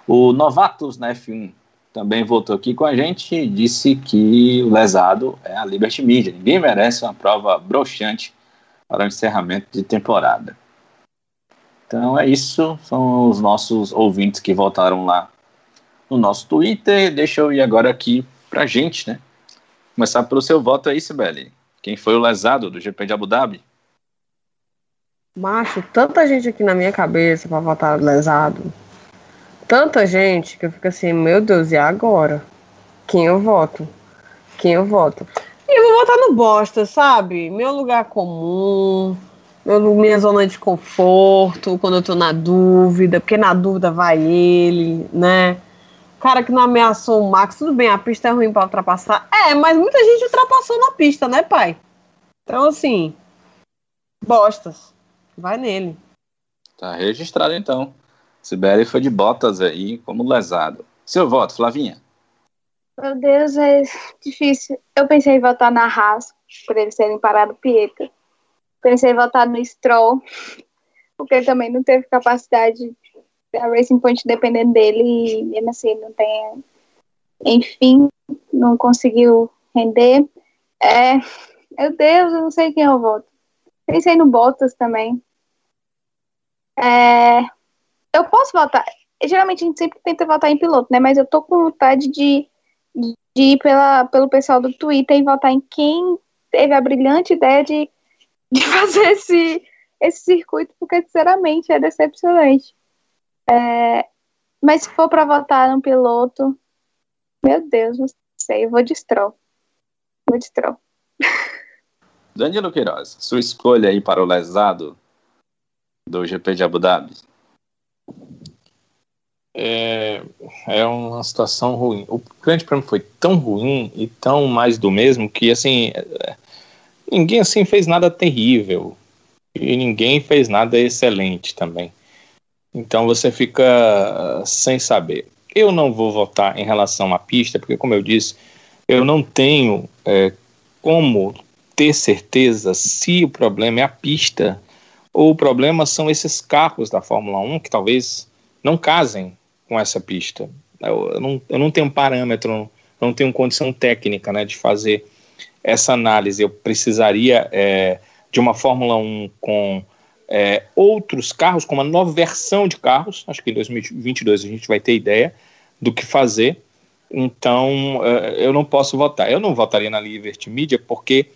B: O Novatus na F1 também voltou aqui com a gente e disse que o lesado é a Liberty Media. Ninguém merece uma prova broxante para o encerramento de temporada. Então é isso, são os nossos ouvintes que votaram lá no nosso Twitter. Deixa eu ir agora aqui pra gente, né? Começar pelo seu voto aí, Sibeli. Quem foi o lesado do GP de Abu Dhabi?
C: Macho, tanta gente aqui na minha cabeça para votar lesado. Tanta gente que eu fico assim, meu Deus, e agora? Quem eu voto? Quem eu voto? E eu vou votar no bosta, sabe? Meu lugar comum, meu, minha zona de conforto, quando eu tô na dúvida, porque na dúvida vai ele, né? Cara que não ameaçou o Max, tudo bem, a pista é ruim para ultrapassar. É, mas muita gente ultrapassou na pista, né, pai? Então, assim, bostas. Vai nele.
B: Tá registrado, então. Sibeli foi de botas aí, como lesado. Seu voto, Flavinha?
A: Meu Deus, é difícil. Eu pensei em votar na Haas, por eles terem parado o Pieta. Pensei em votar no Stroll, porque ele também não teve capacidade da Racing Point dependendo dele e mesmo assim não tem. Enfim, não conseguiu render. É, meu Deus, eu não sei quem eu voto. Pensei no Bottas também. É, eu posso votar. Geralmente a gente sempre tenta votar em piloto, né? Mas eu tô com vontade de, de ir pela, pelo pessoal do Twitter e votar em quem teve a brilhante ideia de, de fazer esse, esse circuito, porque sinceramente é decepcionante. É, mas se for para votar no piloto, meu Deus, não sei, eu vou de Stroll. Vou de Stroll.
B: Danilo Queiroz, sua escolha aí para o lesado do GP de Abu Dhabi?
D: É, é uma situação ruim. O grande prêmio foi tão ruim e tão mais do mesmo que, assim, ninguém, assim, fez nada terrível e ninguém fez nada excelente também. Então você fica sem saber. Eu não vou votar em relação à pista, porque, como eu disse, eu não tenho é, como ter certeza se o problema é a pista ou o problema são esses carros da Fórmula 1 que talvez não casem com essa pista. Eu, eu, não, eu não tenho parâmetro, não tenho condição técnica né, de fazer essa análise. Eu precisaria é, de uma Fórmula 1 com é, outros carros, com uma nova versão de carros. Acho que em 2022 a gente vai ter ideia do que fazer. Então, é, eu não posso votar. Eu não votaria na Liberty Media porque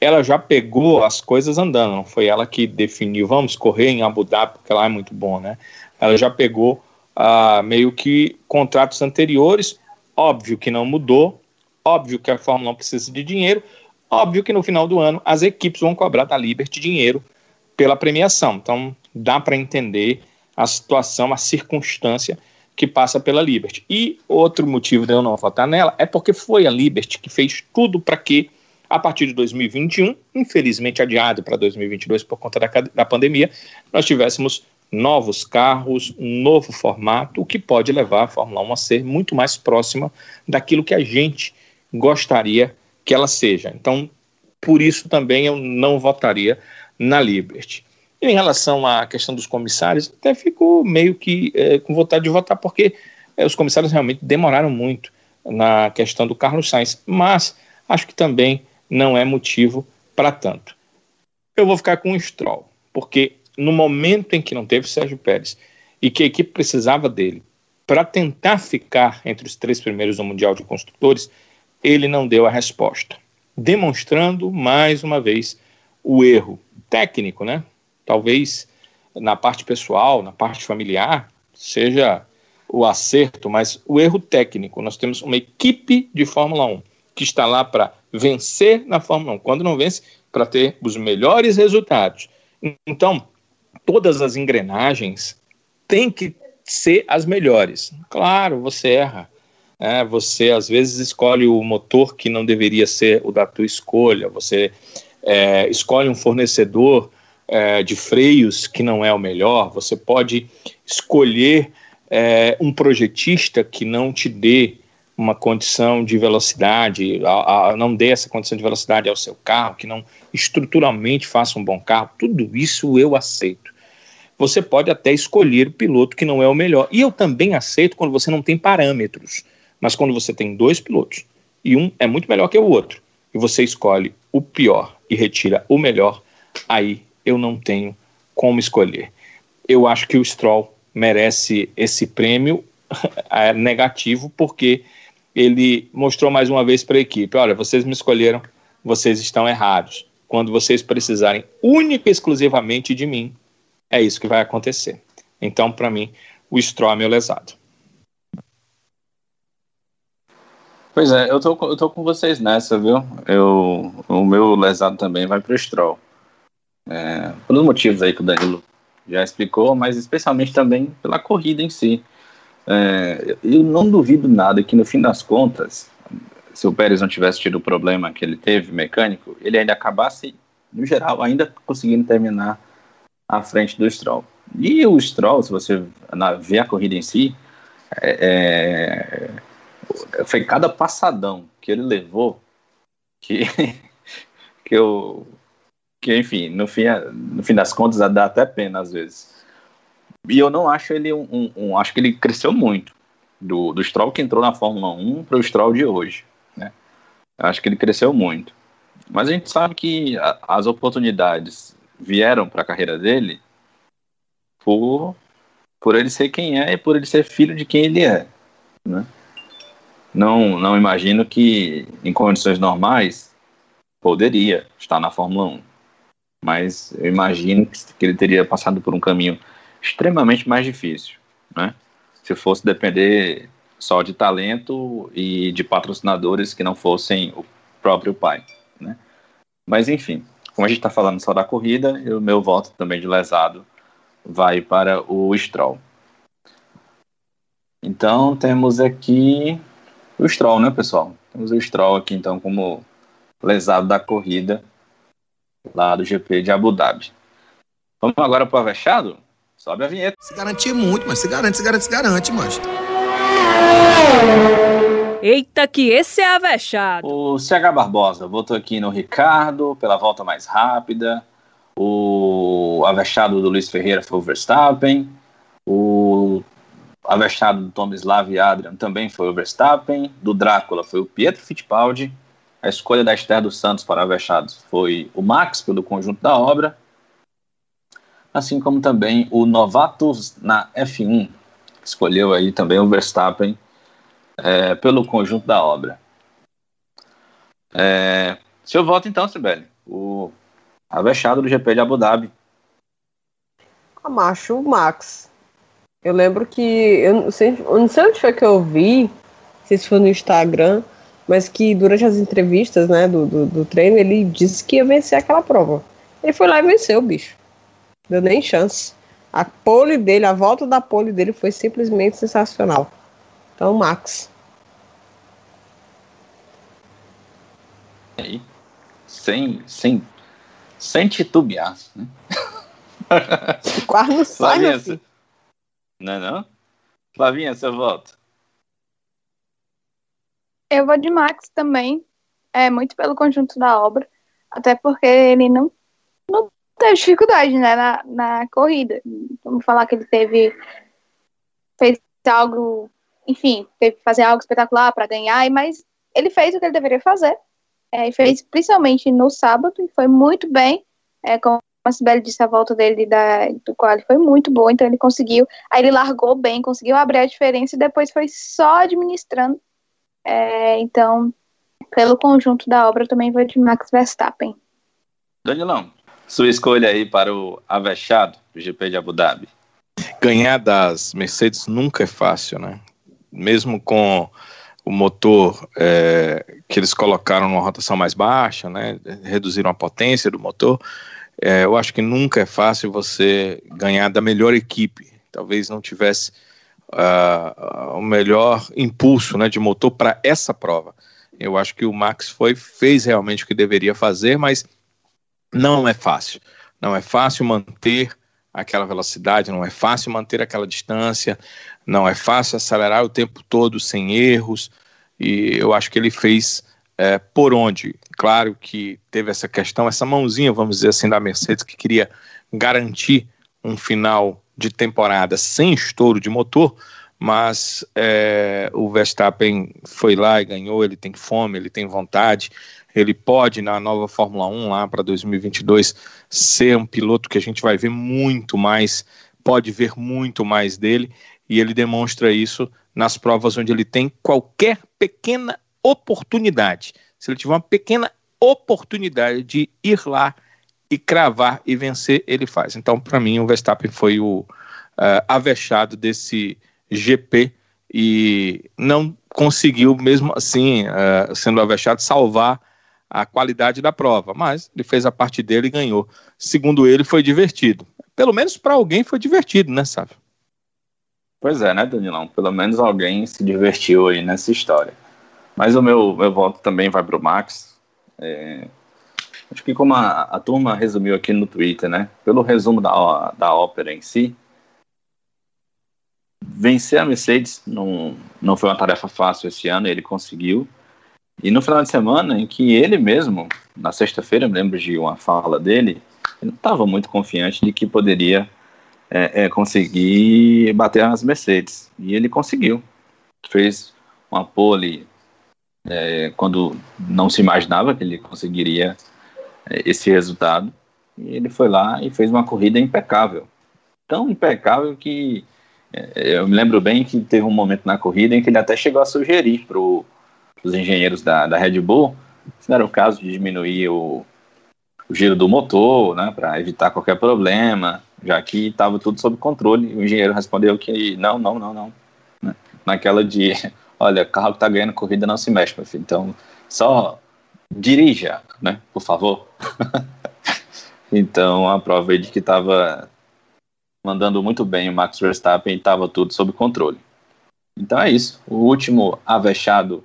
D: ela já pegou as coisas andando. Não foi ela que definiu, vamos correr em Abu Dhabi, porque lá é muito bom, né? Ela já pegou ah, meio que contratos anteriores. Óbvio que não mudou. Óbvio que a Fórmula 1 precisa de dinheiro. Óbvio que no final do ano as equipes vão cobrar da Liberty dinheiro pela premiação. Então, dá para entender a situação, a circunstância que passa pela Liberty. E outro motivo de eu não votar nela é porque foi a Liberty que fez tudo para que, a partir de 2021, infelizmente adiado para 2022 por conta da, da pandemia, nós tivéssemos novos carros, um novo formato, o que pode levar a Fórmula 1 a ser muito mais próxima daquilo que a gente gostaria que ela seja. Então, por isso também eu não votaria na Liberty. E em relação à questão dos comissários, até fico meio que é, com vontade de votar, porque é, os comissários realmente demoraram muito na questão do Carlos Sainz, mas acho que também não é motivo para tanto. Eu vou ficar com o Stroll, porque no momento em que não teve Sérgio Pérez e que a equipe precisava dele para tentar ficar entre os três primeiros do Mundial de Construtores, ele não deu a resposta, demonstrando mais uma vez o erro técnico, né? Talvez na parte pessoal, na parte familiar, seja o acerto, mas o erro técnico. Nós temos uma equipe de Fórmula 1 que está lá para vencer na Fórmula 1. Quando não vence, para ter os melhores resultados. Então, todas as engrenagens têm que ser as melhores. Claro, você erra. Né? Você às vezes escolhe o motor que não deveria ser o da tua escolha. Você é, escolhe um fornecedor é, de freios que não é o melhor, você pode escolher é, um projetista que não te dê uma condição de velocidade, a, a, não dê essa condição de velocidade ao seu carro, que não estruturalmente faça um bom carro, tudo isso eu aceito. Você pode até escolher o piloto que não é o melhor. E eu também aceito quando você não tem parâmetros. Mas quando você tem dois pilotos e um é muito melhor que o outro, e você escolhe o pior e retira o melhor, aí eu não tenho como escolher. Eu acho que o Stroll merece esse prêmio é, negativo porque ele mostrou mais uma vez para a equipe: olha, vocês me escolheram, vocês estão errados. Quando vocês precisarem única e exclusivamente de mim, é isso que vai acontecer. Então, para mim, o Stroll é meu lesado.
B: Pois é, eu tô, eu tô com vocês nessa, viu? Eu, o meu lesado também vai pro Stroll. É, pelos motivos aí que o Danilo já explicou, mas especialmente também pela corrida em si. É, eu não duvido nada que no fim das contas, se o Pérez não tivesse tido o problema que ele teve mecânico, ele ainda acabasse, no geral, ainda conseguindo terminar à frente do Stroll. E o Stroll, se você ver a corrida em si, é, é foi cada passadão que ele levou que, que eu que enfim, no fim, no fim das contas dá até pena às vezes. E eu não acho ele um, um, um acho que ele cresceu muito do, do Stroll que entrou na Fórmula 1 para o Stroll de hoje, né? Acho que ele cresceu muito. Mas a gente sabe que a, as oportunidades vieram para a carreira dele por por ele ser quem é e por ele ser filho de quem ele é, né? Não, não imagino que em condições normais poderia estar na Fórmula 1. Mas eu imagino que ele teria passado por um caminho extremamente mais difícil, né? Se fosse depender só de talento e de patrocinadores que não fossem o próprio pai, né? Mas enfim, como a gente está falando só da corrida, o meu voto também de lesado vai para o Stroll. Então temos aqui o Stroll, né, pessoal? Temos o Stroll aqui então como lesado da corrida lá do GP de Abu Dhabi. Vamos agora para o Avechado? Sobe a vinheta.
F: Se garantir muito, mas se garante, se garante, se garante, mas.
E: Eita, que esse é avexado.
B: O CH Barbosa votou aqui no Ricardo pela volta mais rápida. O avexado do Luiz Ferreira foi o Verstappen. O avexado do Tomislav Adrian também foi o Verstappen. Do Drácula foi o Pietro Fittipaldi. A escolha da Esther dos Santos para avechados foi o Max, pelo conjunto da obra assim como também o Novatos na F1, que escolheu aí também o Verstappen é, pelo conjunto da obra. É, seu voto então, Sibeli, o avexado do GP de Abu Dhabi.
C: Macho, o Max. Eu lembro que, eu não, sei, eu não sei onde foi que eu vi, se foi no Instagram, mas que durante as entrevistas né, do, do, do treino ele disse que ia vencer aquela prova. Ele foi lá e venceu, bicho. Deu nem chance. A pole dele, a volta da pole dele foi simplesmente sensacional. Então, Max.
B: Aí, sem, sem, sem titubear. Né?
C: Quase não sai,
B: você... Não é não? Flavinha, seu voto.
A: Eu vou de Max também. É muito pelo conjunto da obra. Até porque ele não, não teve dificuldade né, na, na corrida. Vamos falar que ele teve. fez algo. Enfim, teve que fazer algo espetacular para ganhar, mas ele fez o que ele deveria fazer. É, fez principalmente no sábado, e foi muito bem. É, como a Sibeli disse, a volta dele da, do qual foi muito boa, então ele conseguiu. Aí ele largou bem, conseguiu abrir a diferença e depois foi só administrando. É, então, pelo conjunto da obra, também vou de Max Verstappen.
B: Danilão, sua escolha aí para o Avechado, do GP de Abu Dhabi.
D: Ganhar das Mercedes nunca é fácil, né? Mesmo com o motor é, que eles colocaram numa rotação mais baixa, né? Reduziram a potência do motor. É, eu acho que nunca é fácil você ganhar da melhor equipe. Talvez não tivesse uh, o melhor impulso né, de motor para essa prova. Eu acho que o Max foi fez realmente o que deveria fazer, mas não é fácil. Não é fácil manter aquela velocidade, não é fácil manter aquela distância, não é fácil acelerar o tempo todo sem erros. E eu acho que ele fez é, por onde. Claro que teve essa questão, essa mãozinha, vamos dizer assim, da Mercedes, que queria garantir um final de temporada sem estouro de motor, mas é, o Verstappen foi lá e ganhou. Ele tem fome, ele tem vontade, ele pode, na nova Fórmula 1 lá para 2022, ser um piloto que a gente vai ver muito mais, pode ver muito mais dele, e ele demonstra isso nas provas onde ele tem qualquer pequena oportunidade. Se ele tiver uma pequena oportunidade de ir lá e cravar e vencer, ele faz. Então, para mim, o Verstappen foi o uh, avexado desse GP e não conseguiu, mesmo assim, uh, sendo avexado, salvar a qualidade da prova, mas ele fez a parte dele e ganhou. Segundo ele, foi divertido. Pelo menos para alguém foi divertido, né, Sávio?
B: Pois é, né, Danilão? Pelo menos alguém se divertiu aí nessa história. Mas o meu, meu voto também vai para o Max. É... Acho que como a, a, turma resumiu aqui no Twitter, né? Pelo resumo da, da ópera em si, vencer a Mercedes não, não foi uma tarefa fácil esse ano, ele conseguiu. E no final de semana, em que ele mesmo, na sexta-feira, eu me lembro de uma fala dele, ele não estava muito confiante de que poderia é, é, conseguir bater as Mercedes. E ele conseguiu. Fez uma pole é, quando não se imaginava que ele conseguiria é, esse resultado. E ele foi lá e fez uma corrida impecável. Tão impecável que é, eu me lembro bem que teve um momento na corrida em que ele até chegou a sugerir para os engenheiros da, da Red Bull se não era o caso de diminuir o, o giro do motor, né, para evitar qualquer problema, já que estava tudo sob controle. O engenheiro respondeu que não, não, não, não. Né? Naquela de, olha, carro que está ganhando corrida não se mexe, meu filho. Então, só dirija, né, por favor. então, a prova aí de que estava mandando muito bem o Max Verstappen estava tudo sob controle. Então é isso. O último avexado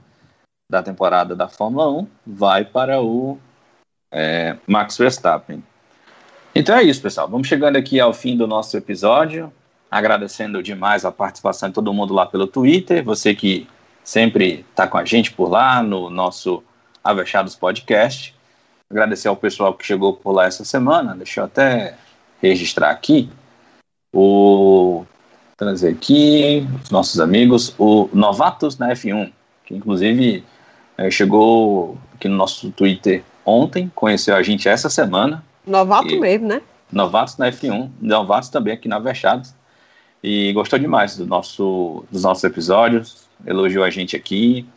B: da temporada da Fórmula 1 vai para o é, Max Verstappen. Então é isso, pessoal. Vamos chegando aqui ao fim do nosso episódio. Agradecendo demais a participação de todo mundo lá pelo Twitter. Você que sempre está com a gente por lá no nosso Avechados Podcast. Agradecer ao pessoal que chegou por lá essa semana. Deixa eu até registrar aqui. O trazer aqui os nossos amigos, o Novatos na F1, que inclusive é, chegou aqui no nosso Twitter ontem, conheceu a gente essa semana.
C: Novato mesmo, né?
B: Novatos na F1, novatos também aqui na Verchados. E gostou demais do nosso, dos nossos episódios, elogiou a gente aqui,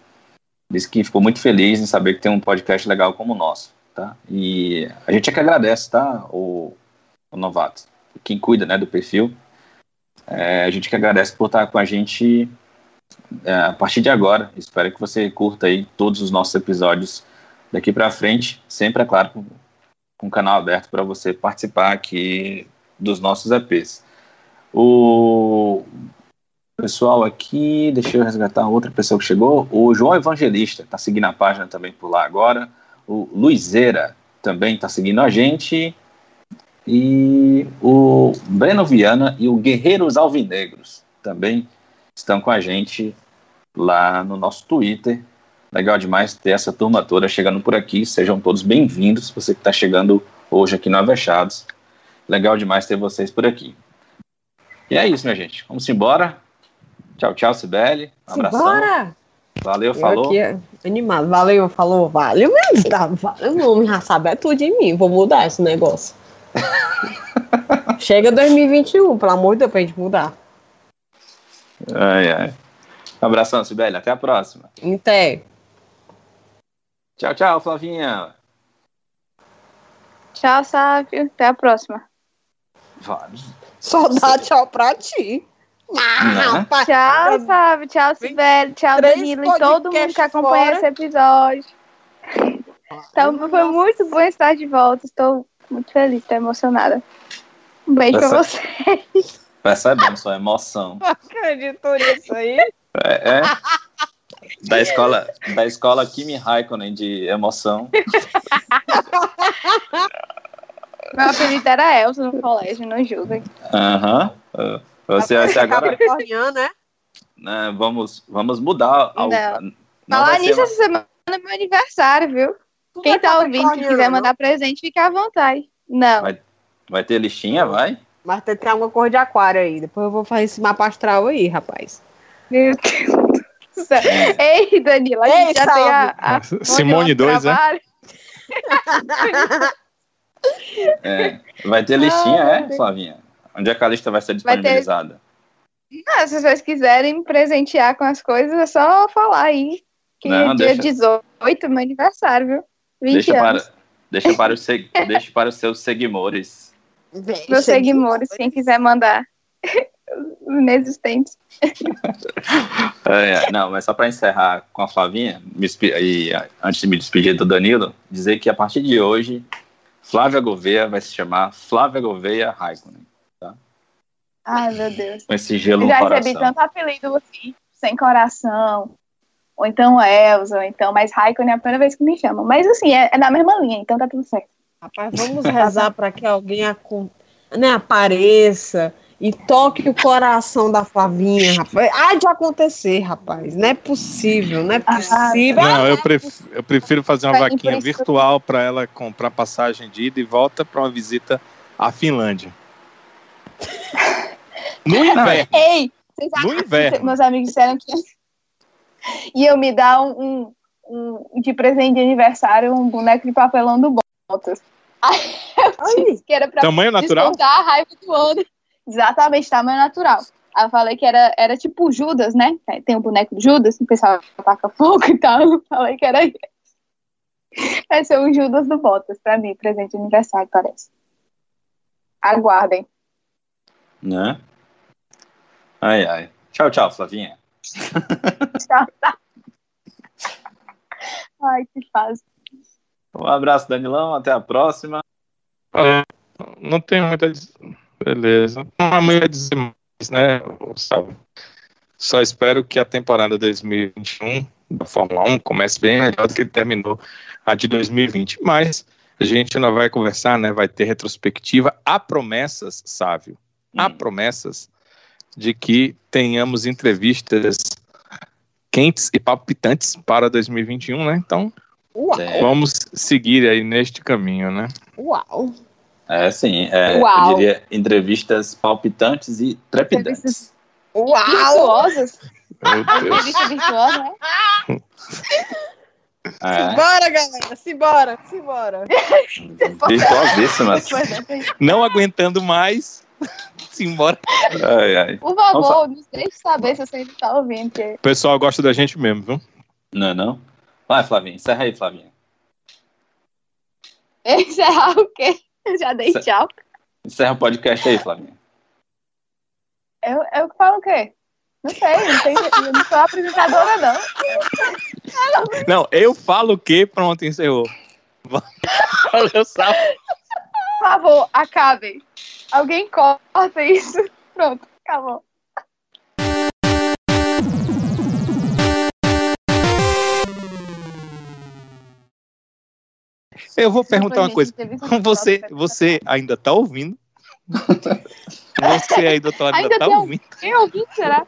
B: disse que ficou muito feliz em saber que tem um podcast legal como o nosso, tá? E a gente é que agradece, tá, o, o Novato, quem cuida, né, do perfil. É, a gente que agradece por estar com a gente é, a partir de agora. Espero que você curta aí todos os nossos episódios daqui para frente, sempre, é claro, com, com o canal aberto para você participar aqui dos nossos EPs. O pessoal aqui, deixa eu resgatar outra pessoa que chegou, o João Evangelista, está seguindo a página também por lá agora, o Luizeira também está seguindo a gente, e o Breno Viana e o Guerreiros Alvinegros também estão com a gente lá no nosso Twitter, Legal demais ter essa turma toda chegando por aqui. Sejam todos bem-vindos. Você que está chegando hoje aqui no Avechados. Legal demais ter vocês por aqui. E é isso, minha gente. Vamos embora. Tchau, tchau, Sibeli. Um abração. Bora! Valeu, eu falou. Aqui,
C: animado. Valeu, falou. Valeu mesmo. Tá, valeu, não. Já sabe é tudo de mim. Vou mudar esse negócio. Chega 2021, pelo amor de Deus, pra gente mudar.
B: Ai, ai. Um abração, Sibeli. Até a próxima.
C: Até.
B: Tchau, tchau, Flavinha.
A: Tchau, Sávio. Até a próxima.
B: Vários.
C: Só dá tchau pra ti.
A: Ah, tchau, Sávio. Tchau, Sibeli. Tchau, Danilo e todo mundo que acompanha fora. esse episódio. Então, foi muito bom estar de volta. Estou muito feliz, estou emocionada. Um beijo Percebe... pra vocês.
B: Percebendo sua emoção.
C: Acredito nisso aí.
B: É, é. Da escola, da escola Kimi Raikkonen de emoção.
A: Meu apelido era Elsa no colégio, não julga.
B: Aham. Uhum. Você vai ser agora. né? né? Vamos, vamos mudar. Ao...
A: Não. não Falar nisso, essa semana é meu aniversário, viu? Tudo Quem é tá ouvindo, que quiser mandar presente, fica à vontade. Não.
B: Vai, vai ter listinha, vai?
C: Mas tem, tem alguma cor de aquário aí. Depois eu vou fazer esse mapa astral aí, rapaz.
A: Meu Deus. Ei, Danila, a gente Ei, já salve. tem a, a
D: Simone 2, é?
B: é? Vai ter listinha, ah, é, Flavinha? Onde é que a lista vai ser disponibilizada?
A: Ter... Ah, se vocês quiserem presentear com as coisas, é só falar aí. Que Não, é dia deixa... 18, meu aniversário, viu? 20
B: deixa
A: anos.
B: Para, deixa, para os seg... deixa para os seus seguidores.
A: Meus seguidores, quem quiser mandar inexistentes.
B: é, não, mas só para encerrar com a Flavinha, e antes de me despedir do Danilo, dizer que a partir de hoje, Flávia Gouveia vai se chamar Flávia Gouveia Raikkonen.
A: Ai, meu Deus.
B: Com esse gelo Eu já
A: recebi tanto apelido assim, sem coração, ou então Elza, ou então, mas Raikkonen é a primeira vez que me chamam. Mas assim, é, é na mesma linha, então tá tudo certo.
C: Rapaz, vamos rezar para que alguém né, apareça e toque o coração da Flavinha, rapaz. Há de acontecer, rapaz. Não é possível, não é
A: Ah,
C: possível.
D: Não, eu prefiro, eu prefiro fazer uma vaquinha virtual para ela comprar passagem de ida e volta para uma visita à Finlândia. No inverno.
A: Ei, vocês
D: No
A: acham-
D: inverno.
A: meus amigos disseram que iam me dar um, um, um- de presente de aniversário um boneco de papelão do Bottas. Aí eu disse que era pra
D: Tamanho natural?
A: a raiva do outro. Exatamente, tamanho natural. Aí eu falei que era, era tipo o Judas, né? Tem o boneco do Judas, o pessoal ataca fogo e tal. Eu falei que era isso. Vai ser o Judas do Bottas pra mim, presente de aniversário, parece. Aguardem.
B: Né? Ai, ai. Tchau, tchau, Flavinha.
A: Tchau, tá. Ai, que fase.
B: Um abraço, Danilão. Até a próxima.
D: É, não tem muita. Beleza. Não há muito a dizer mais, né, Gustavo? Só espero que a temporada 2021 da Fórmula 1 comece bem melhor do que terminou a de 2020. Mas a gente ainda vai conversar, né? Vai ter retrospectiva. Há promessas, Sávio. Há
B: Hum.
D: promessas de que tenhamos entrevistas quentes e palpitantes para 2021, né? Então,
C: Uau,
B: É.
D: vamos seguir aí neste caminho, né?
C: uau.
B: É, sim. É,
A: Uau.
B: Eu diria entrevistas palpitantes e trepidantes.
C: Uau!
A: Virtuosas. Entrevista virtuosa, né?
B: É,
C: Simbora, galera, simbora, simbora.
B: virtuosíssimas.
D: Não aguentando mais, simbora.
B: Ai, ai.
A: Por
B: Vamos
A: favor, nos deixe saber se você ainda tá ouvindo. Porque...
D: O pessoal gosta da gente mesmo, viu?
B: Não, é não? Vai, Flavinha. Encerra aí, Flavinha.
A: Encerrar o quê? Já dei
B: Cer-
A: tchau.
B: Encerra o podcast aí, Flavinha.
A: Eu, eu falo o quê? Não sei, não tem, eu não sou apresentadora, não.
D: Não, eu falo o quê? Pronto, encerrou. Valeu, Sal.
A: Por favor, acabem. Alguém corta isso. Pronto, acabou.
D: Eu vou perguntar uma coisa. Você, você ainda tá ouvindo? Você ainda, tá, ainda
A: Ainda
D: tá
A: tem
D: ouvindo?
A: Quem ouviu, será?